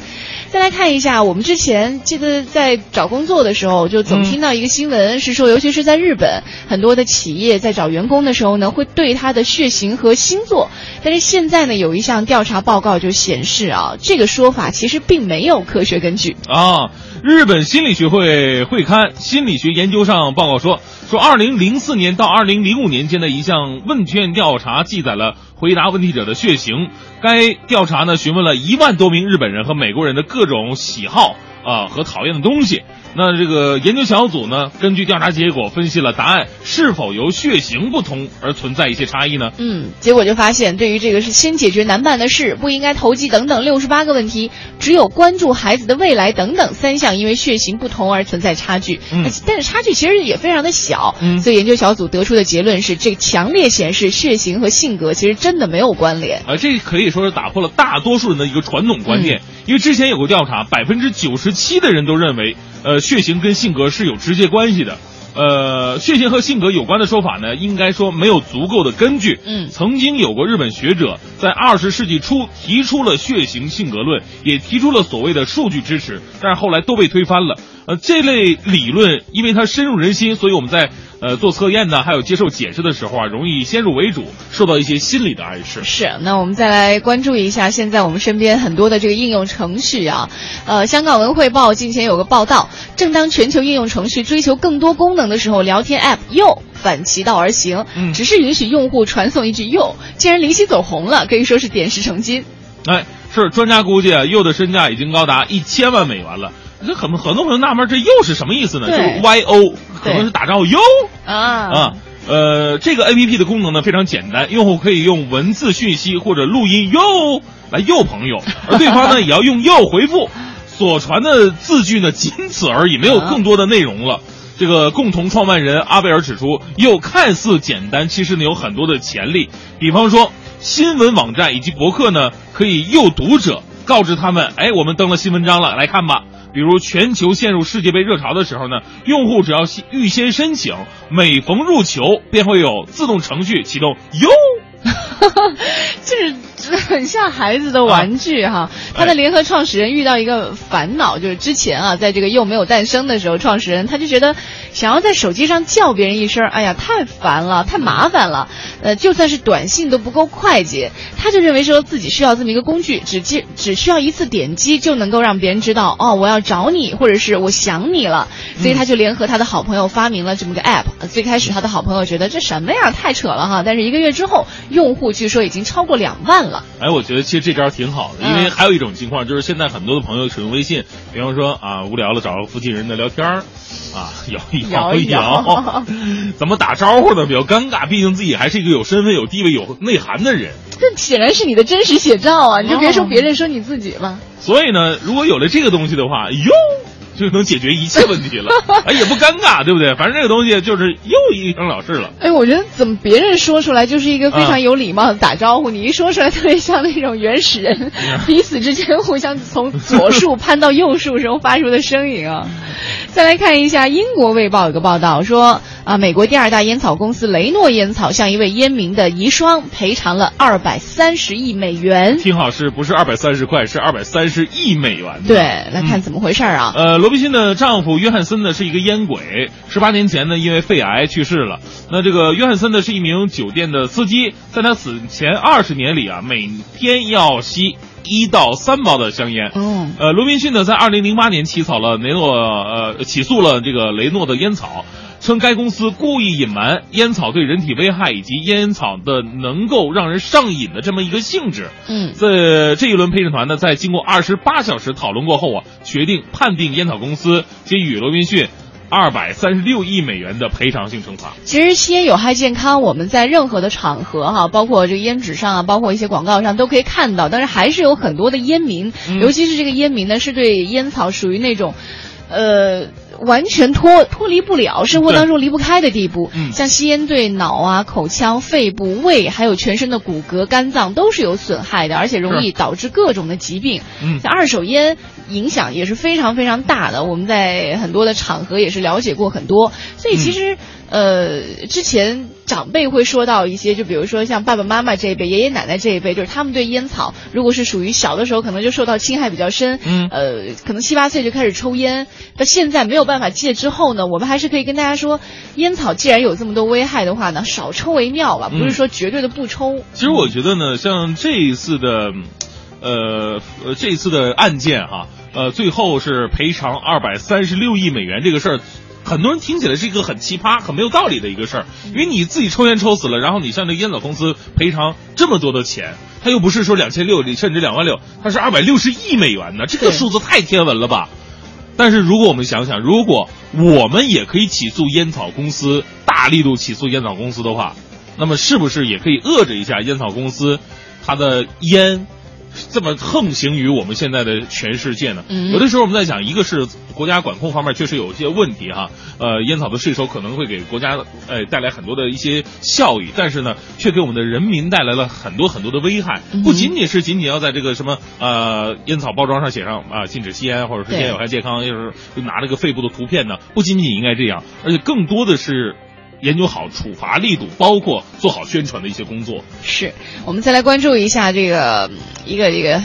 Speaker 2: 再来看一下，我们之前记得在找工作的时候，就总听到一个新闻，是说，尤其是在日本，很多的企业在找员工的时候呢，会对他的血型和星座。但是现在呢，有一项调查报告就显示啊，这个说法其实并没有科学根据
Speaker 1: 啊。日本心理学会会刊心理学研究上报告说，说二零零四年到二零零五年间的一项问卷调查记载了回答问题者的血型。该调查呢询问了一万多名日本人和美国人的各种喜好啊和讨厌的东西。那这个研究小组呢，根据调查结果分析了答案是否由血型不同而存在一些差异呢？
Speaker 2: 嗯，结果就发现，对于这个是先解决难办的事，不应该投机等等六十八个问题，只有关注孩子的未来等等三项，因为血型不同而存在差距。
Speaker 1: 嗯，
Speaker 2: 但是差距其实也非常的小。
Speaker 1: 嗯，
Speaker 2: 所以研究小组得出的结论是，这强烈显示血型和性格其实真的没有关联。
Speaker 1: 啊，这可以说是打破了大多数人的一个传统观念，因为之前有过调查，百分之九十七的人都认为，呃，血型跟性格是有直接关系的。呃，血型和性格有关的说法呢，应该说没有足够的根据。
Speaker 2: 嗯，
Speaker 1: 曾经有过日本学者在二十世纪初提出了血型性格论，也提出了所谓的数据支持，但是后来都被推翻了。呃，这类理论因为它深入人心，所以我们在呃做测验呢，还有接受解释的时候啊，容易先入为主，受到一些心理的暗示。
Speaker 2: 是，那我们再来关注一下现在我们身边很多的这个应用程序啊，呃，香港文汇报近前有个报道，正当全球应用程序追求更多功能的时候，聊天 App 又反其道而行，
Speaker 1: 嗯，
Speaker 2: 只是允许用户传送一句又，竟然离奇走红了，可以说是点石成金。
Speaker 1: 哎，是专家估计啊，又的身价已经高达一千万美元了。这很很多朋友纳闷，这又是什么意思呢？就是 Y O，可能是打招呼哟
Speaker 2: 啊
Speaker 1: 啊。呃，这个 A P P 的功能呢非常简单，用户可以用文字讯息或者录音哟来诱朋友，而对方呢也要用哟回复，所传的字句呢仅此而已，没有更多的内容了。这个共同创办人阿贝尔指出，又看似简单，其实呢有很多的潜力。比方说，新闻网站以及博客呢可以诱读者，告知他们，哎，我们登了新文章了，来看吧。比如全球陷入世界杯热潮的时候呢，用户只要预先申请，每逢入球便会有自动程序启动哟。
Speaker 2: 就是很像孩子的玩具哈。他的联合创始人遇到一个烦恼，就是之前啊，在这个又没有诞生的时候，创始人他就觉得想要在手机上叫别人一声，哎呀，太烦了，太麻烦了。呃，就算是短信都不够快捷，他就认为说自己需要这么一个工具，只接只需要一次点击就能够让别人知道哦，我要找你，或者是我想你了。所以他就联合他的好朋友发明了这么个 app。最开始他的好朋友觉得这什么呀，太扯了哈。但是一个月之后，用户据说已经超过两万了。
Speaker 1: 哎，我觉得其实这招挺好的，因为还有一种情况就是现在很多的朋友使用微信，比方说啊无聊了找个附近人的聊天儿，啊摇一
Speaker 2: 摇
Speaker 1: 一摇，怎么打招呼呢？比较尴尬，毕竟自己还是一个有身份、有地位、有内涵的人。
Speaker 2: 这显然是你的真实写照啊！你就别说别人，说你自己吧。
Speaker 1: 所以呢，如果有了这个东西的话，哟。就能解决一切问题了，哎，也不尴尬，对不对？反正这个东西就是又一声了事了。
Speaker 2: 哎，我觉得怎么别人说出来就是一个非常有礼貌的打招呼，你一说出来特别像那种原始人 彼此之间互相从左树攀到右树时候发出的声音啊。再来看一下英国《卫报》有个报道说啊，美国第二大烟草公司雷诺烟草向一位烟民的遗孀赔偿了二百三十亿美元。
Speaker 1: 听好，是不是二百三十块？是二百三十亿美元。
Speaker 2: 对，来看怎么回事啊？
Speaker 1: 呃，罗宾逊的丈夫约翰森呢是一个烟鬼，十八年前呢因为肺癌去世了。那这个约翰森呢是一名酒店的司机，在他死前二十年里啊，每天要吸。一到三包的香烟。
Speaker 2: 嗯，
Speaker 1: 呃，罗宾逊呢，在二零零八年起草了雷诺，呃，起诉了这个雷诺的烟草，称该公司故意隐瞒烟草对人体危害以及烟草的能够让人上瘾的这么一个性质。
Speaker 2: 嗯，
Speaker 1: 在这一轮陪审团呢，在经过二十八小时讨论过后啊，决定判定烟草公司给予罗宾逊。二百三十六亿美元的赔偿性惩罚。
Speaker 2: 其实吸烟有害健康，我们在任何的场合哈，包括这个烟纸上啊，包括一些广告上都可以看到。但是还是有很多的烟民，尤其是这个烟民呢，是对烟草属于那种，呃。完全脱脱离不了生活当中离不开的地步，
Speaker 1: 嗯，
Speaker 2: 像吸烟对脑啊、口腔、肺部、胃，还有全身的骨骼、肝脏都是有损害的，而且容易导致各种的疾病。
Speaker 1: 嗯，
Speaker 2: 像二手烟影响也是非常非常大的，我们在很多的场合也是了解过很多，所以其实。呃，之前长辈会说到一些，就比如说像爸爸妈妈这一辈、爷爷奶奶这一辈，就是他们对烟草，如果是属于小的时候，可能就受到侵害比较深，
Speaker 1: 嗯，
Speaker 2: 呃，可能七八岁就开始抽烟，那现在没有办法戒之后呢，我们还是可以跟大家说，烟草既然有这么多危害的话呢，少抽为妙吧，不是说绝对的不抽。
Speaker 1: 其实我觉得呢，像这一次的，呃，呃，这一次的案件哈，呃，最后是赔偿二百三十六亿美元这个事儿。很多人听起来是一个很奇葩、很没有道理的一个事儿，因为你自己抽烟抽死了，然后你向这烟草公司赔偿这么多的钱，他又不是说两千六，甚至两万六，他是二百六十亿美元呢，这个数字太天文了吧？但是如果我们想想，如果我们也可以起诉烟草公司，大力度起诉烟草公司的话，那么是不是也可以遏制一下烟草公司它的烟？这么横行于我们现在的全世界呢？有的时候我们在想，一个是国家管控方面确实有一些问题哈，呃，烟草的税收可能会给国家呃带来很多的一些效益，但是呢，却给我们的人民带来了很多很多的危害。不仅仅是仅仅要在这个什么呃烟草包装上写上啊禁止吸烟，或者是烟有害健康，就是拿这个肺部的图片呢，不仅仅应该这样，而且更多的是。研究好处罚力度，包括做好宣传的一些工作。
Speaker 2: 是，我们再来关注一下这个一个一个。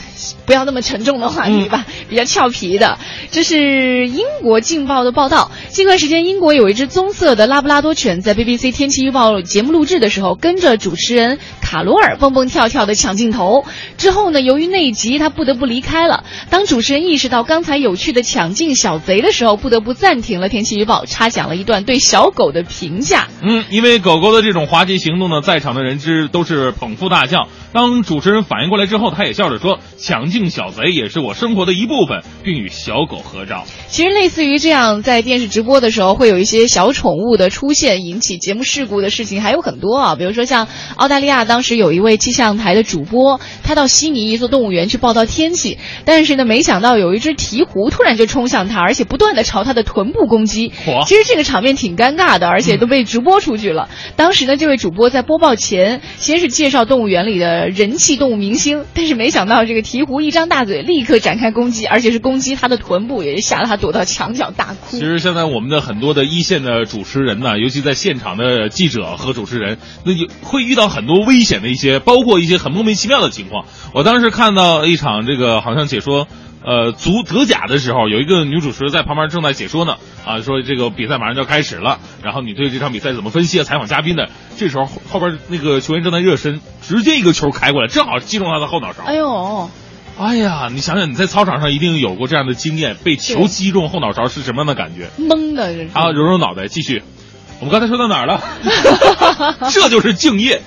Speaker 2: 不要那么沉重的话题吧，比较俏皮的。这是英国《镜报》的报道。近段时间，英国有一只棕色的拉布拉多犬在 BBC 天气预报节目录制的时候，跟着主持人卡罗尔蹦蹦跳跳的抢镜头。之后呢，由于内急，他不得不离开了。当主持人意识到刚才有趣的抢镜小贼的时候，不得不暂停了天气预报，插讲了一段对小狗的评价。
Speaker 1: 嗯，因为狗狗的这种滑稽行动呢，在场的人之都是捧腹大笑。当主持人反应过来之后，他也笑着说：“抢镜小贼也是我生活的一部分，并与小狗合照。”
Speaker 2: 其实，类似于这样在电视直播的时候会有一些小宠物的出现引起节目事故的事情还有很多啊。比如说，像澳大利亚当时有一位气象台的主播，他到悉尼一座动物园去报道天气，但是呢，没想到有一只鹈鹕突然就冲向他，而且不断的朝他的臀部攻击。其实这个场面挺尴尬的，而且都被直播出去了。当时呢，这位主播在播报前先是介绍动物园里的。人气动物明星，但是没想到这个鹈鹕一张大嘴，立刻展开攻击，而且是攻击他的臀部，也是吓得他躲到墙角大哭。
Speaker 1: 其实现在我们的很多的一线的主持人呢，尤其在现场的记者和主持人，那就会遇到很多危险的一些，包括一些很莫名其妙的情况。我当时看到一场这个好像解说。呃，足德甲的时候，有一个女主持在旁边正在解说呢，啊，说这个比赛马上就要开始了，然后你对这场比赛怎么分析啊？采访嘉宾的，这时候后边那个球员正在热身，直接一个球开过来，正好击中他的后脑勺。
Speaker 2: 哎呦，
Speaker 1: 哎呀，你想想你在操场上一定有过这样的经验，被球击中后脑勺是什么样的感觉？
Speaker 2: 懵的。
Speaker 1: 啊，揉揉脑袋，继续。我们刚才说到哪儿了？这就是敬业。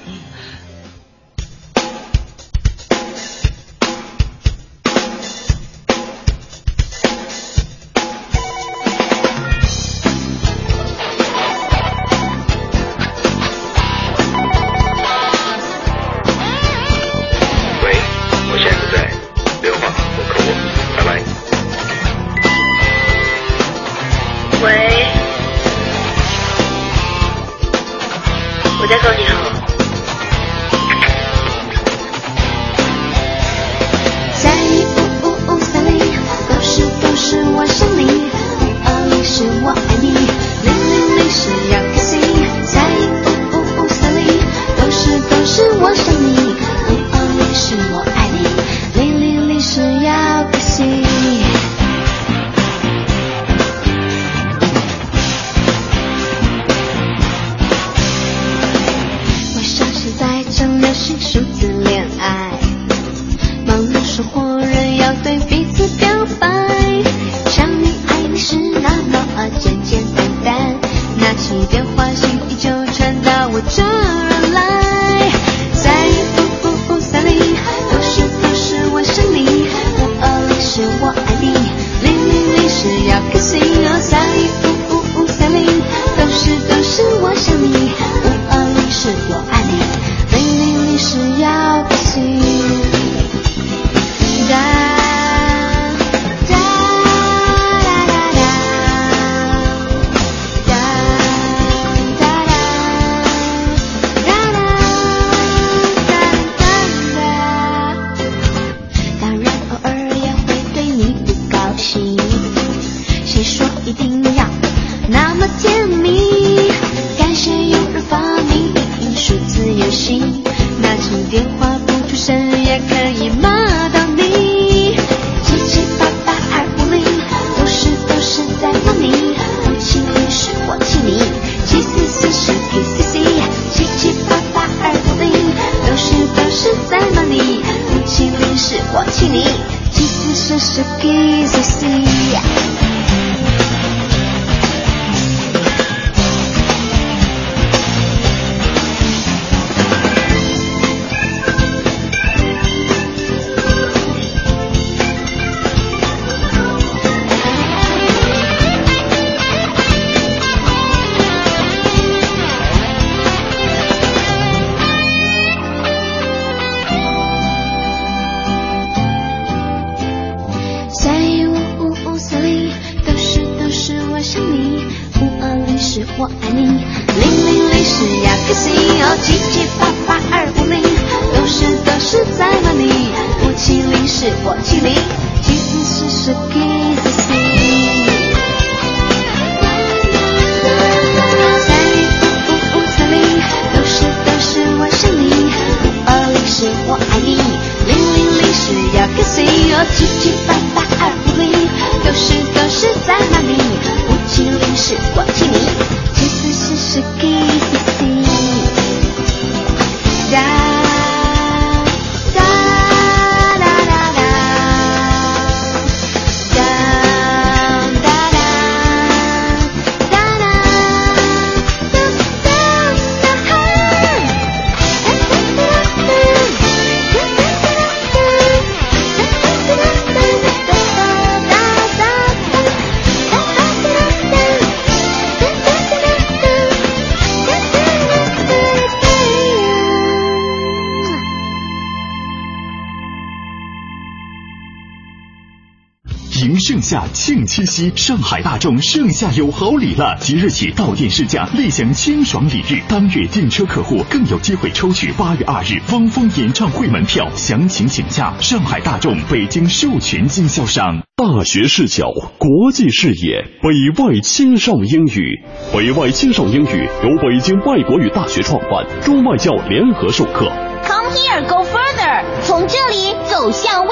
Speaker 21: 庆七夕，上海大众盛夏有好礼了！即日起到店试驾，立享清爽礼遇，当月订车客户更有机会抽取八月二日汪峰演唱会门票。详情请假上海大众北京授权经销商。
Speaker 26: 大学视角，国际视野，北外青少英语。北外青少英语由北京外国语大学创办，中外教联合授课。
Speaker 5: Come here, go further，从这里走向。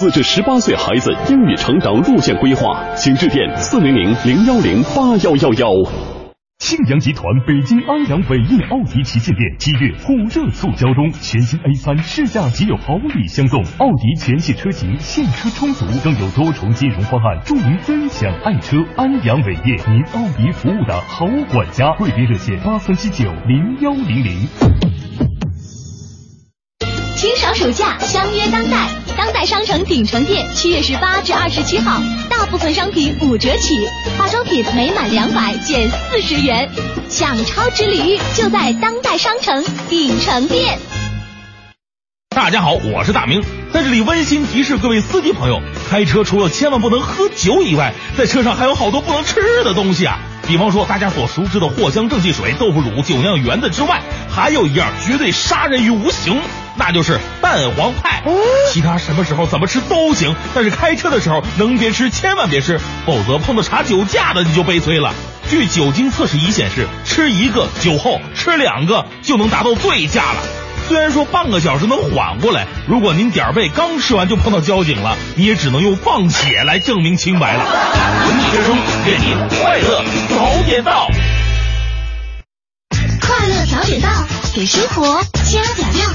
Speaker 26: 四至十八岁孩子英语成长路线规划，请致电四零零零幺零八幺幺幺。
Speaker 3: 庆阳集团北京安阳伟业奥迪旗舰店七月火热促销中，全新 A 三试驾即有好礼相送，奥迪全系车型现车充足，更有多重金融方案助您分享爱车。安阳伟业，您奥迪服务的好管家，贵宾热线八三七九零幺零零。
Speaker 5: 清爽暑假，相约当代，当代商城鼎城店七月十八至二十七号，大部分商品五折起，化妆品每满两百减四十元，享超值礼遇就在当代商城鼎城店。
Speaker 1: 大家好，我是大明，在这里温馨提示各位司机朋友，开车除了千万不能喝酒以外，在车上还有好多不能吃的东西啊。比方说大家所熟知的藿香正气水、豆腐乳、酒酿圆子之外，还有一样绝对杀人于无形，那就是蛋黄派。其他什么时候怎么吃都行，但是开车的时候能别吃千万别吃，否则碰到查酒驾的你就悲催了。据酒精测试仪显示，吃一个酒后吃两个就能达到醉驾了。虽然说半个小时能缓过来，如果您点儿背刚吃完就碰到交警了，你也只能用放血来证明清白了。文艺之声，愿你快乐早点到。
Speaker 5: 快乐早点到，给生活加点料。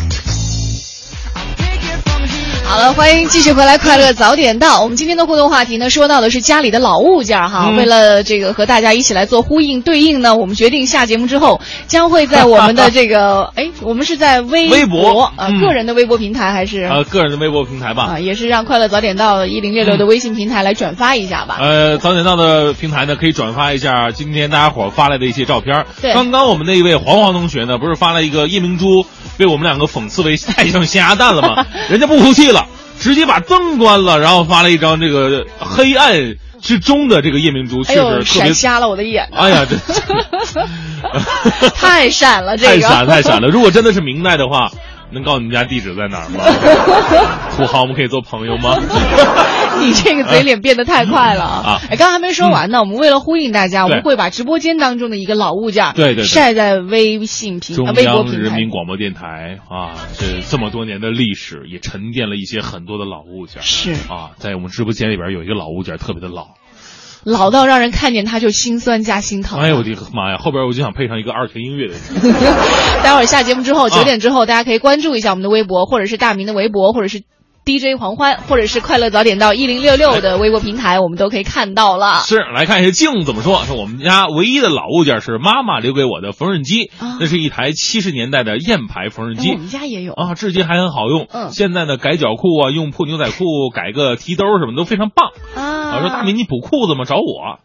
Speaker 2: 好了，欢迎继续回来，快乐早点到。我们今天的互动话题呢，说到的是家里的老物件哈。
Speaker 1: 嗯
Speaker 2: 为了这个和大家一起来做呼应对应呢，我们决定下节目之后，将会在我们的这个 哎，我们是在微
Speaker 1: 微博
Speaker 2: 呃、
Speaker 1: 嗯
Speaker 2: 个人的微博平台还是
Speaker 1: 呃，个人的微博平台吧。
Speaker 2: 啊，也是让快乐早点到一零六六的微信平台来转发一下吧。
Speaker 1: 呃，早点到的平台呢，可以转发一下今天大家伙儿发来的一些照片。
Speaker 2: 对
Speaker 1: 刚刚我们那一位黄黄同学呢，不是发了一个夜明珠，被我们两个讽刺为太像咸鸭蛋了嘛？人家不服气了，直接把灯关了，然后发了一张这个黑暗之中的这个夜明珠，确实特别
Speaker 2: 闪。瞎了我的眼！
Speaker 1: 哎呀，这
Speaker 2: 太闪了，这个
Speaker 1: 太闪太闪了！如果真的是明代的话，能告诉你们家地址在哪儿吗？土豪，我们可以做朋友吗？
Speaker 2: 你这个嘴脸变得太快了
Speaker 1: 啊
Speaker 2: 哎，刚刚还没说完呢，我们为了呼应大家，我们会把直播间当中的一个老物件，
Speaker 1: 对对对
Speaker 2: 晒在微信平、
Speaker 1: 中
Speaker 2: 呃、微博
Speaker 1: 央
Speaker 2: 平台
Speaker 1: 人民。广播电台啊，这这么多年的历史，也沉淀了一些很多的老物件。
Speaker 2: 是
Speaker 1: 啊，在我们直播间里边有一个老物件特别的老。
Speaker 2: 老到让人看见他就心酸加心疼。
Speaker 1: 哎呦我的妈呀！后边我就想配上一个二泉音乐的。
Speaker 2: 待会儿下节目之
Speaker 1: 啊
Speaker 2: 后，九点之后，大家可以关注一下我们的微博，或者是大明的微博，或者是 DJ 黄欢，或者是快乐早点到一零六六的微博平台，我们都可以看到了。
Speaker 1: 是，来看一下静怎么说。说我们家唯一的老物件是妈妈留给我的缝纫机，那是一台七十年代的燕牌缝纫机。
Speaker 2: 哎我们家也有
Speaker 1: 啊，至今还很好用。
Speaker 2: 嗯
Speaker 1: 现在呢，改脚裤啊，用破牛仔裤改个提兜什么都非常棒。
Speaker 2: 啊
Speaker 1: 我说大明，你补裤子吗？找我。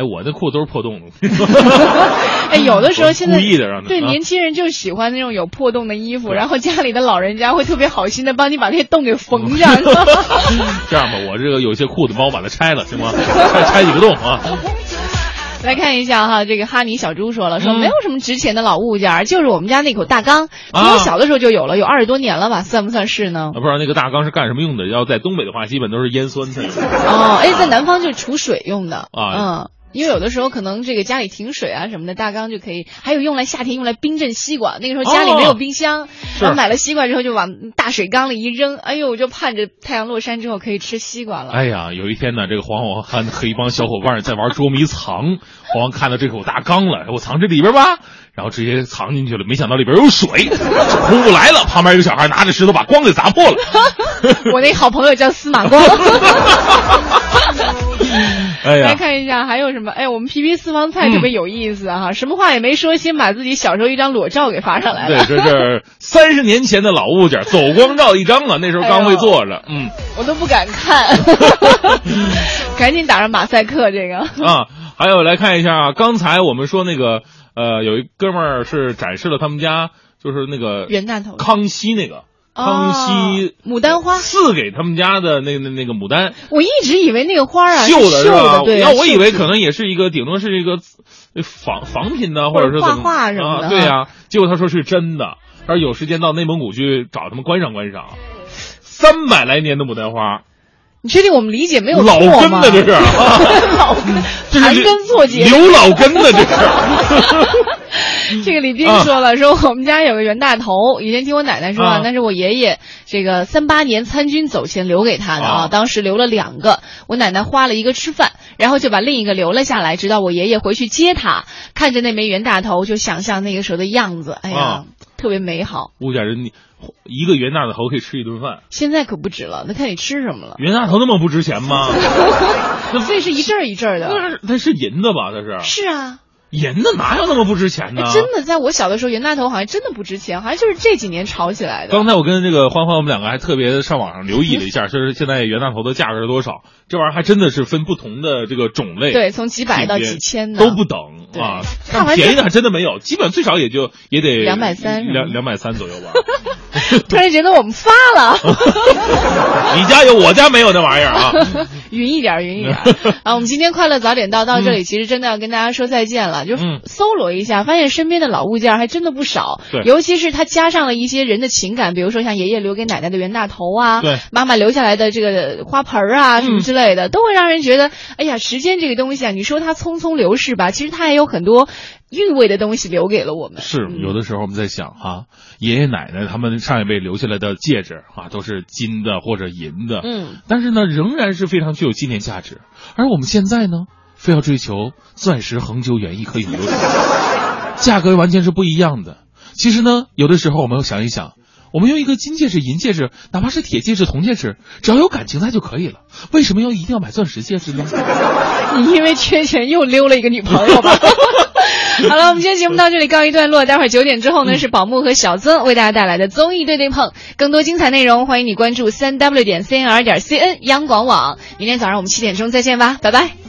Speaker 1: 哎，我的裤都是破洞的。
Speaker 2: 哎，有的时候现在
Speaker 1: 故意的让
Speaker 2: 对
Speaker 1: 啊
Speaker 2: 年轻人就喜欢那种有破洞的衣服，然后家里的老人家会特别好心的帮你把那些洞给缝上。
Speaker 1: 这样吧，我这个有些裤子帮我把它拆了，行吗？拆拆几个洞啊。
Speaker 2: 来看一下哈，这个哈尼小猪说了，说
Speaker 1: 嗯
Speaker 2: 没有什么值钱的老物件儿，就是我们家那口大缸，从
Speaker 1: 啊
Speaker 2: 我小的时候就有了，有二十多年了吧，算不算是呢？
Speaker 1: 啊，不知道那个大缸是干什么用的？要在东北的话，基本都是腌酸菜的。
Speaker 2: 哦，哎，在南方就是储水用的，
Speaker 1: 啊
Speaker 2: 嗯。因为有的时候可能这个家里停水啊什么的，大缸就可以，还有用来夏天用来冰镇西瓜。那个时候家里没有冰箱，然后买了西瓜之后就往大水缸里一扔，哎呦，我就盼着太阳落山之后可以吃西瓜了。
Speaker 1: 哎呀，有一天呢，这个黄黄汉和一帮小伙伴在玩捉迷藏，黄黄看到这口大缸了，我藏这里边吧，然后直接藏进去了，没想到里边有水，出不来了。旁边有个小孩拿着石头把光给砸破了。
Speaker 2: 我那好朋友叫司马光。
Speaker 1: 哎呀，
Speaker 2: 来看一下还有什么？哎，我们皮皮私房菜特别有意思哈、什么话也没说，先把自己小时候一张裸照给发上来了。
Speaker 1: 对，这是三十年前的老物件，走光照一张啊，那时候刚会坐着，嗯
Speaker 2: 我都不敢看，赶紧打上马赛克这个。
Speaker 1: 啊。还有来看一下啊，刚才我们说那个呃，有一哥们儿是展示了他们家就是那个
Speaker 2: 元旦头
Speaker 1: 康熙那个。康熙
Speaker 2: 牡丹花
Speaker 1: 赐给他们家的那那那个牡丹，
Speaker 2: 我一直以为那个花啊
Speaker 1: 绣的
Speaker 2: 是绣
Speaker 1: 吧？
Speaker 2: 的，对，
Speaker 1: 要我以为可能也是一个，顶多是一个呃仿仿品呢，或者是
Speaker 2: 画画什么的
Speaker 1: 啊？对呀、结果他说是真的，他说有时间到内蒙古去找他们观赏观赏，三百来年的牡丹花，
Speaker 2: 你确定我们理解没有
Speaker 1: 老
Speaker 2: 错吗？
Speaker 1: 根的这是，
Speaker 2: 老
Speaker 1: 这是
Speaker 2: 盘根错节，
Speaker 1: 刘老根的这是。
Speaker 2: 这个李斌说了，说我们家有个袁大头，以前听我奶奶说啊，那是我爷爷这个三八年参军走前留给他的啊，当时留了两个，我奶奶花了一个吃饭，然后就把另一个留了下来，直到我爷爷回去接他，看着那枚袁大头，就想象那个时候的样子，哎呀，
Speaker 1: 啊
Speaker 2: 特别美好。
Speaker 1: 物价人，你一个袁大头可以吃一顿饭，
Speaker 2: 现在可不止了，那看你吃什么了。
Speaker 1: 袁大头那么不值钱吗？
Speaker 2: 所以是一阵儿一阵儿的。
Speaker 1: 那是那是银子吧？那是
Speaker 2: 是啊。
Speaker 1: 银的哪有那么不值钱呢？
Speaker 2: 哎真的，在我小的时候，袁大头好像真的不值钱，好像就是这几年炒起来的。
Speaker 1: 刚才我跟这个欢欢，我们两个还特别上网上留意了一下，就是现在袁大头的价格是多少？这玩意儿还真的是分不同的这个种类，
Speaker 2: 对，从几百到几千的
Speaker 1: 都不等啊。便宜的还真的没有，基本最少也就也得
Speaker 2: 两百三，
Speaker 1: 两两百三左右吧。
Speaker 2: 突然觉得我们发了，
Speaker 1: 你家有，我家没有那玩意儿啊。
Speaker 2: 匀一点，匀一点啊！我们今天快乐早点到到这里，其实真的要跟大家说再见了。就搜罗一下，发现身边的老物件还真的不少，
Speaker 1: 对，
Speaker 2: 尤其是它加上了一些人的情感，比如说像爷爷留给奶奶的袁大头啊，
Speaker 1: 对，
Speaker 2: 妈妈留下来的这个花盆啊什么之类的，都会让人觉得，哎呀，时间这个东西啊，你说它匆匆流逝吧，其实它也有很多韵味的东西留给了我们。
Speaker 1: 是有的时候我们在想哈，爷爷奶奶他们上一辈留下来的戒指啊，都是金的或者银的，
Speaker 2: 嗯，
Speaker 1: 但是呢，仍然是非常具有纪念价值。而我们现在呢，非要追求钻石恒久远，一颗永流传，价格完全是不一样的。其实呢，有的时候我们要想一想，我们用一个金戒指、银戒指，哪怕是铁戒指、铜戒指，只要有感情在就可以了。为什么要一定要买钻石戒指呢？
Speaker 2: 你因为缺钱又溜了一个女朋友吧？好了，我们今天节目到这里告一段落。待会儿九点之后呢，是宝木和小曾为大家带来的综艺对对碰，更多精彩内容欢迎你关注三 w 点 cnr 点 cn 央广网。明天早上我们七点钟再见吧，拜拜。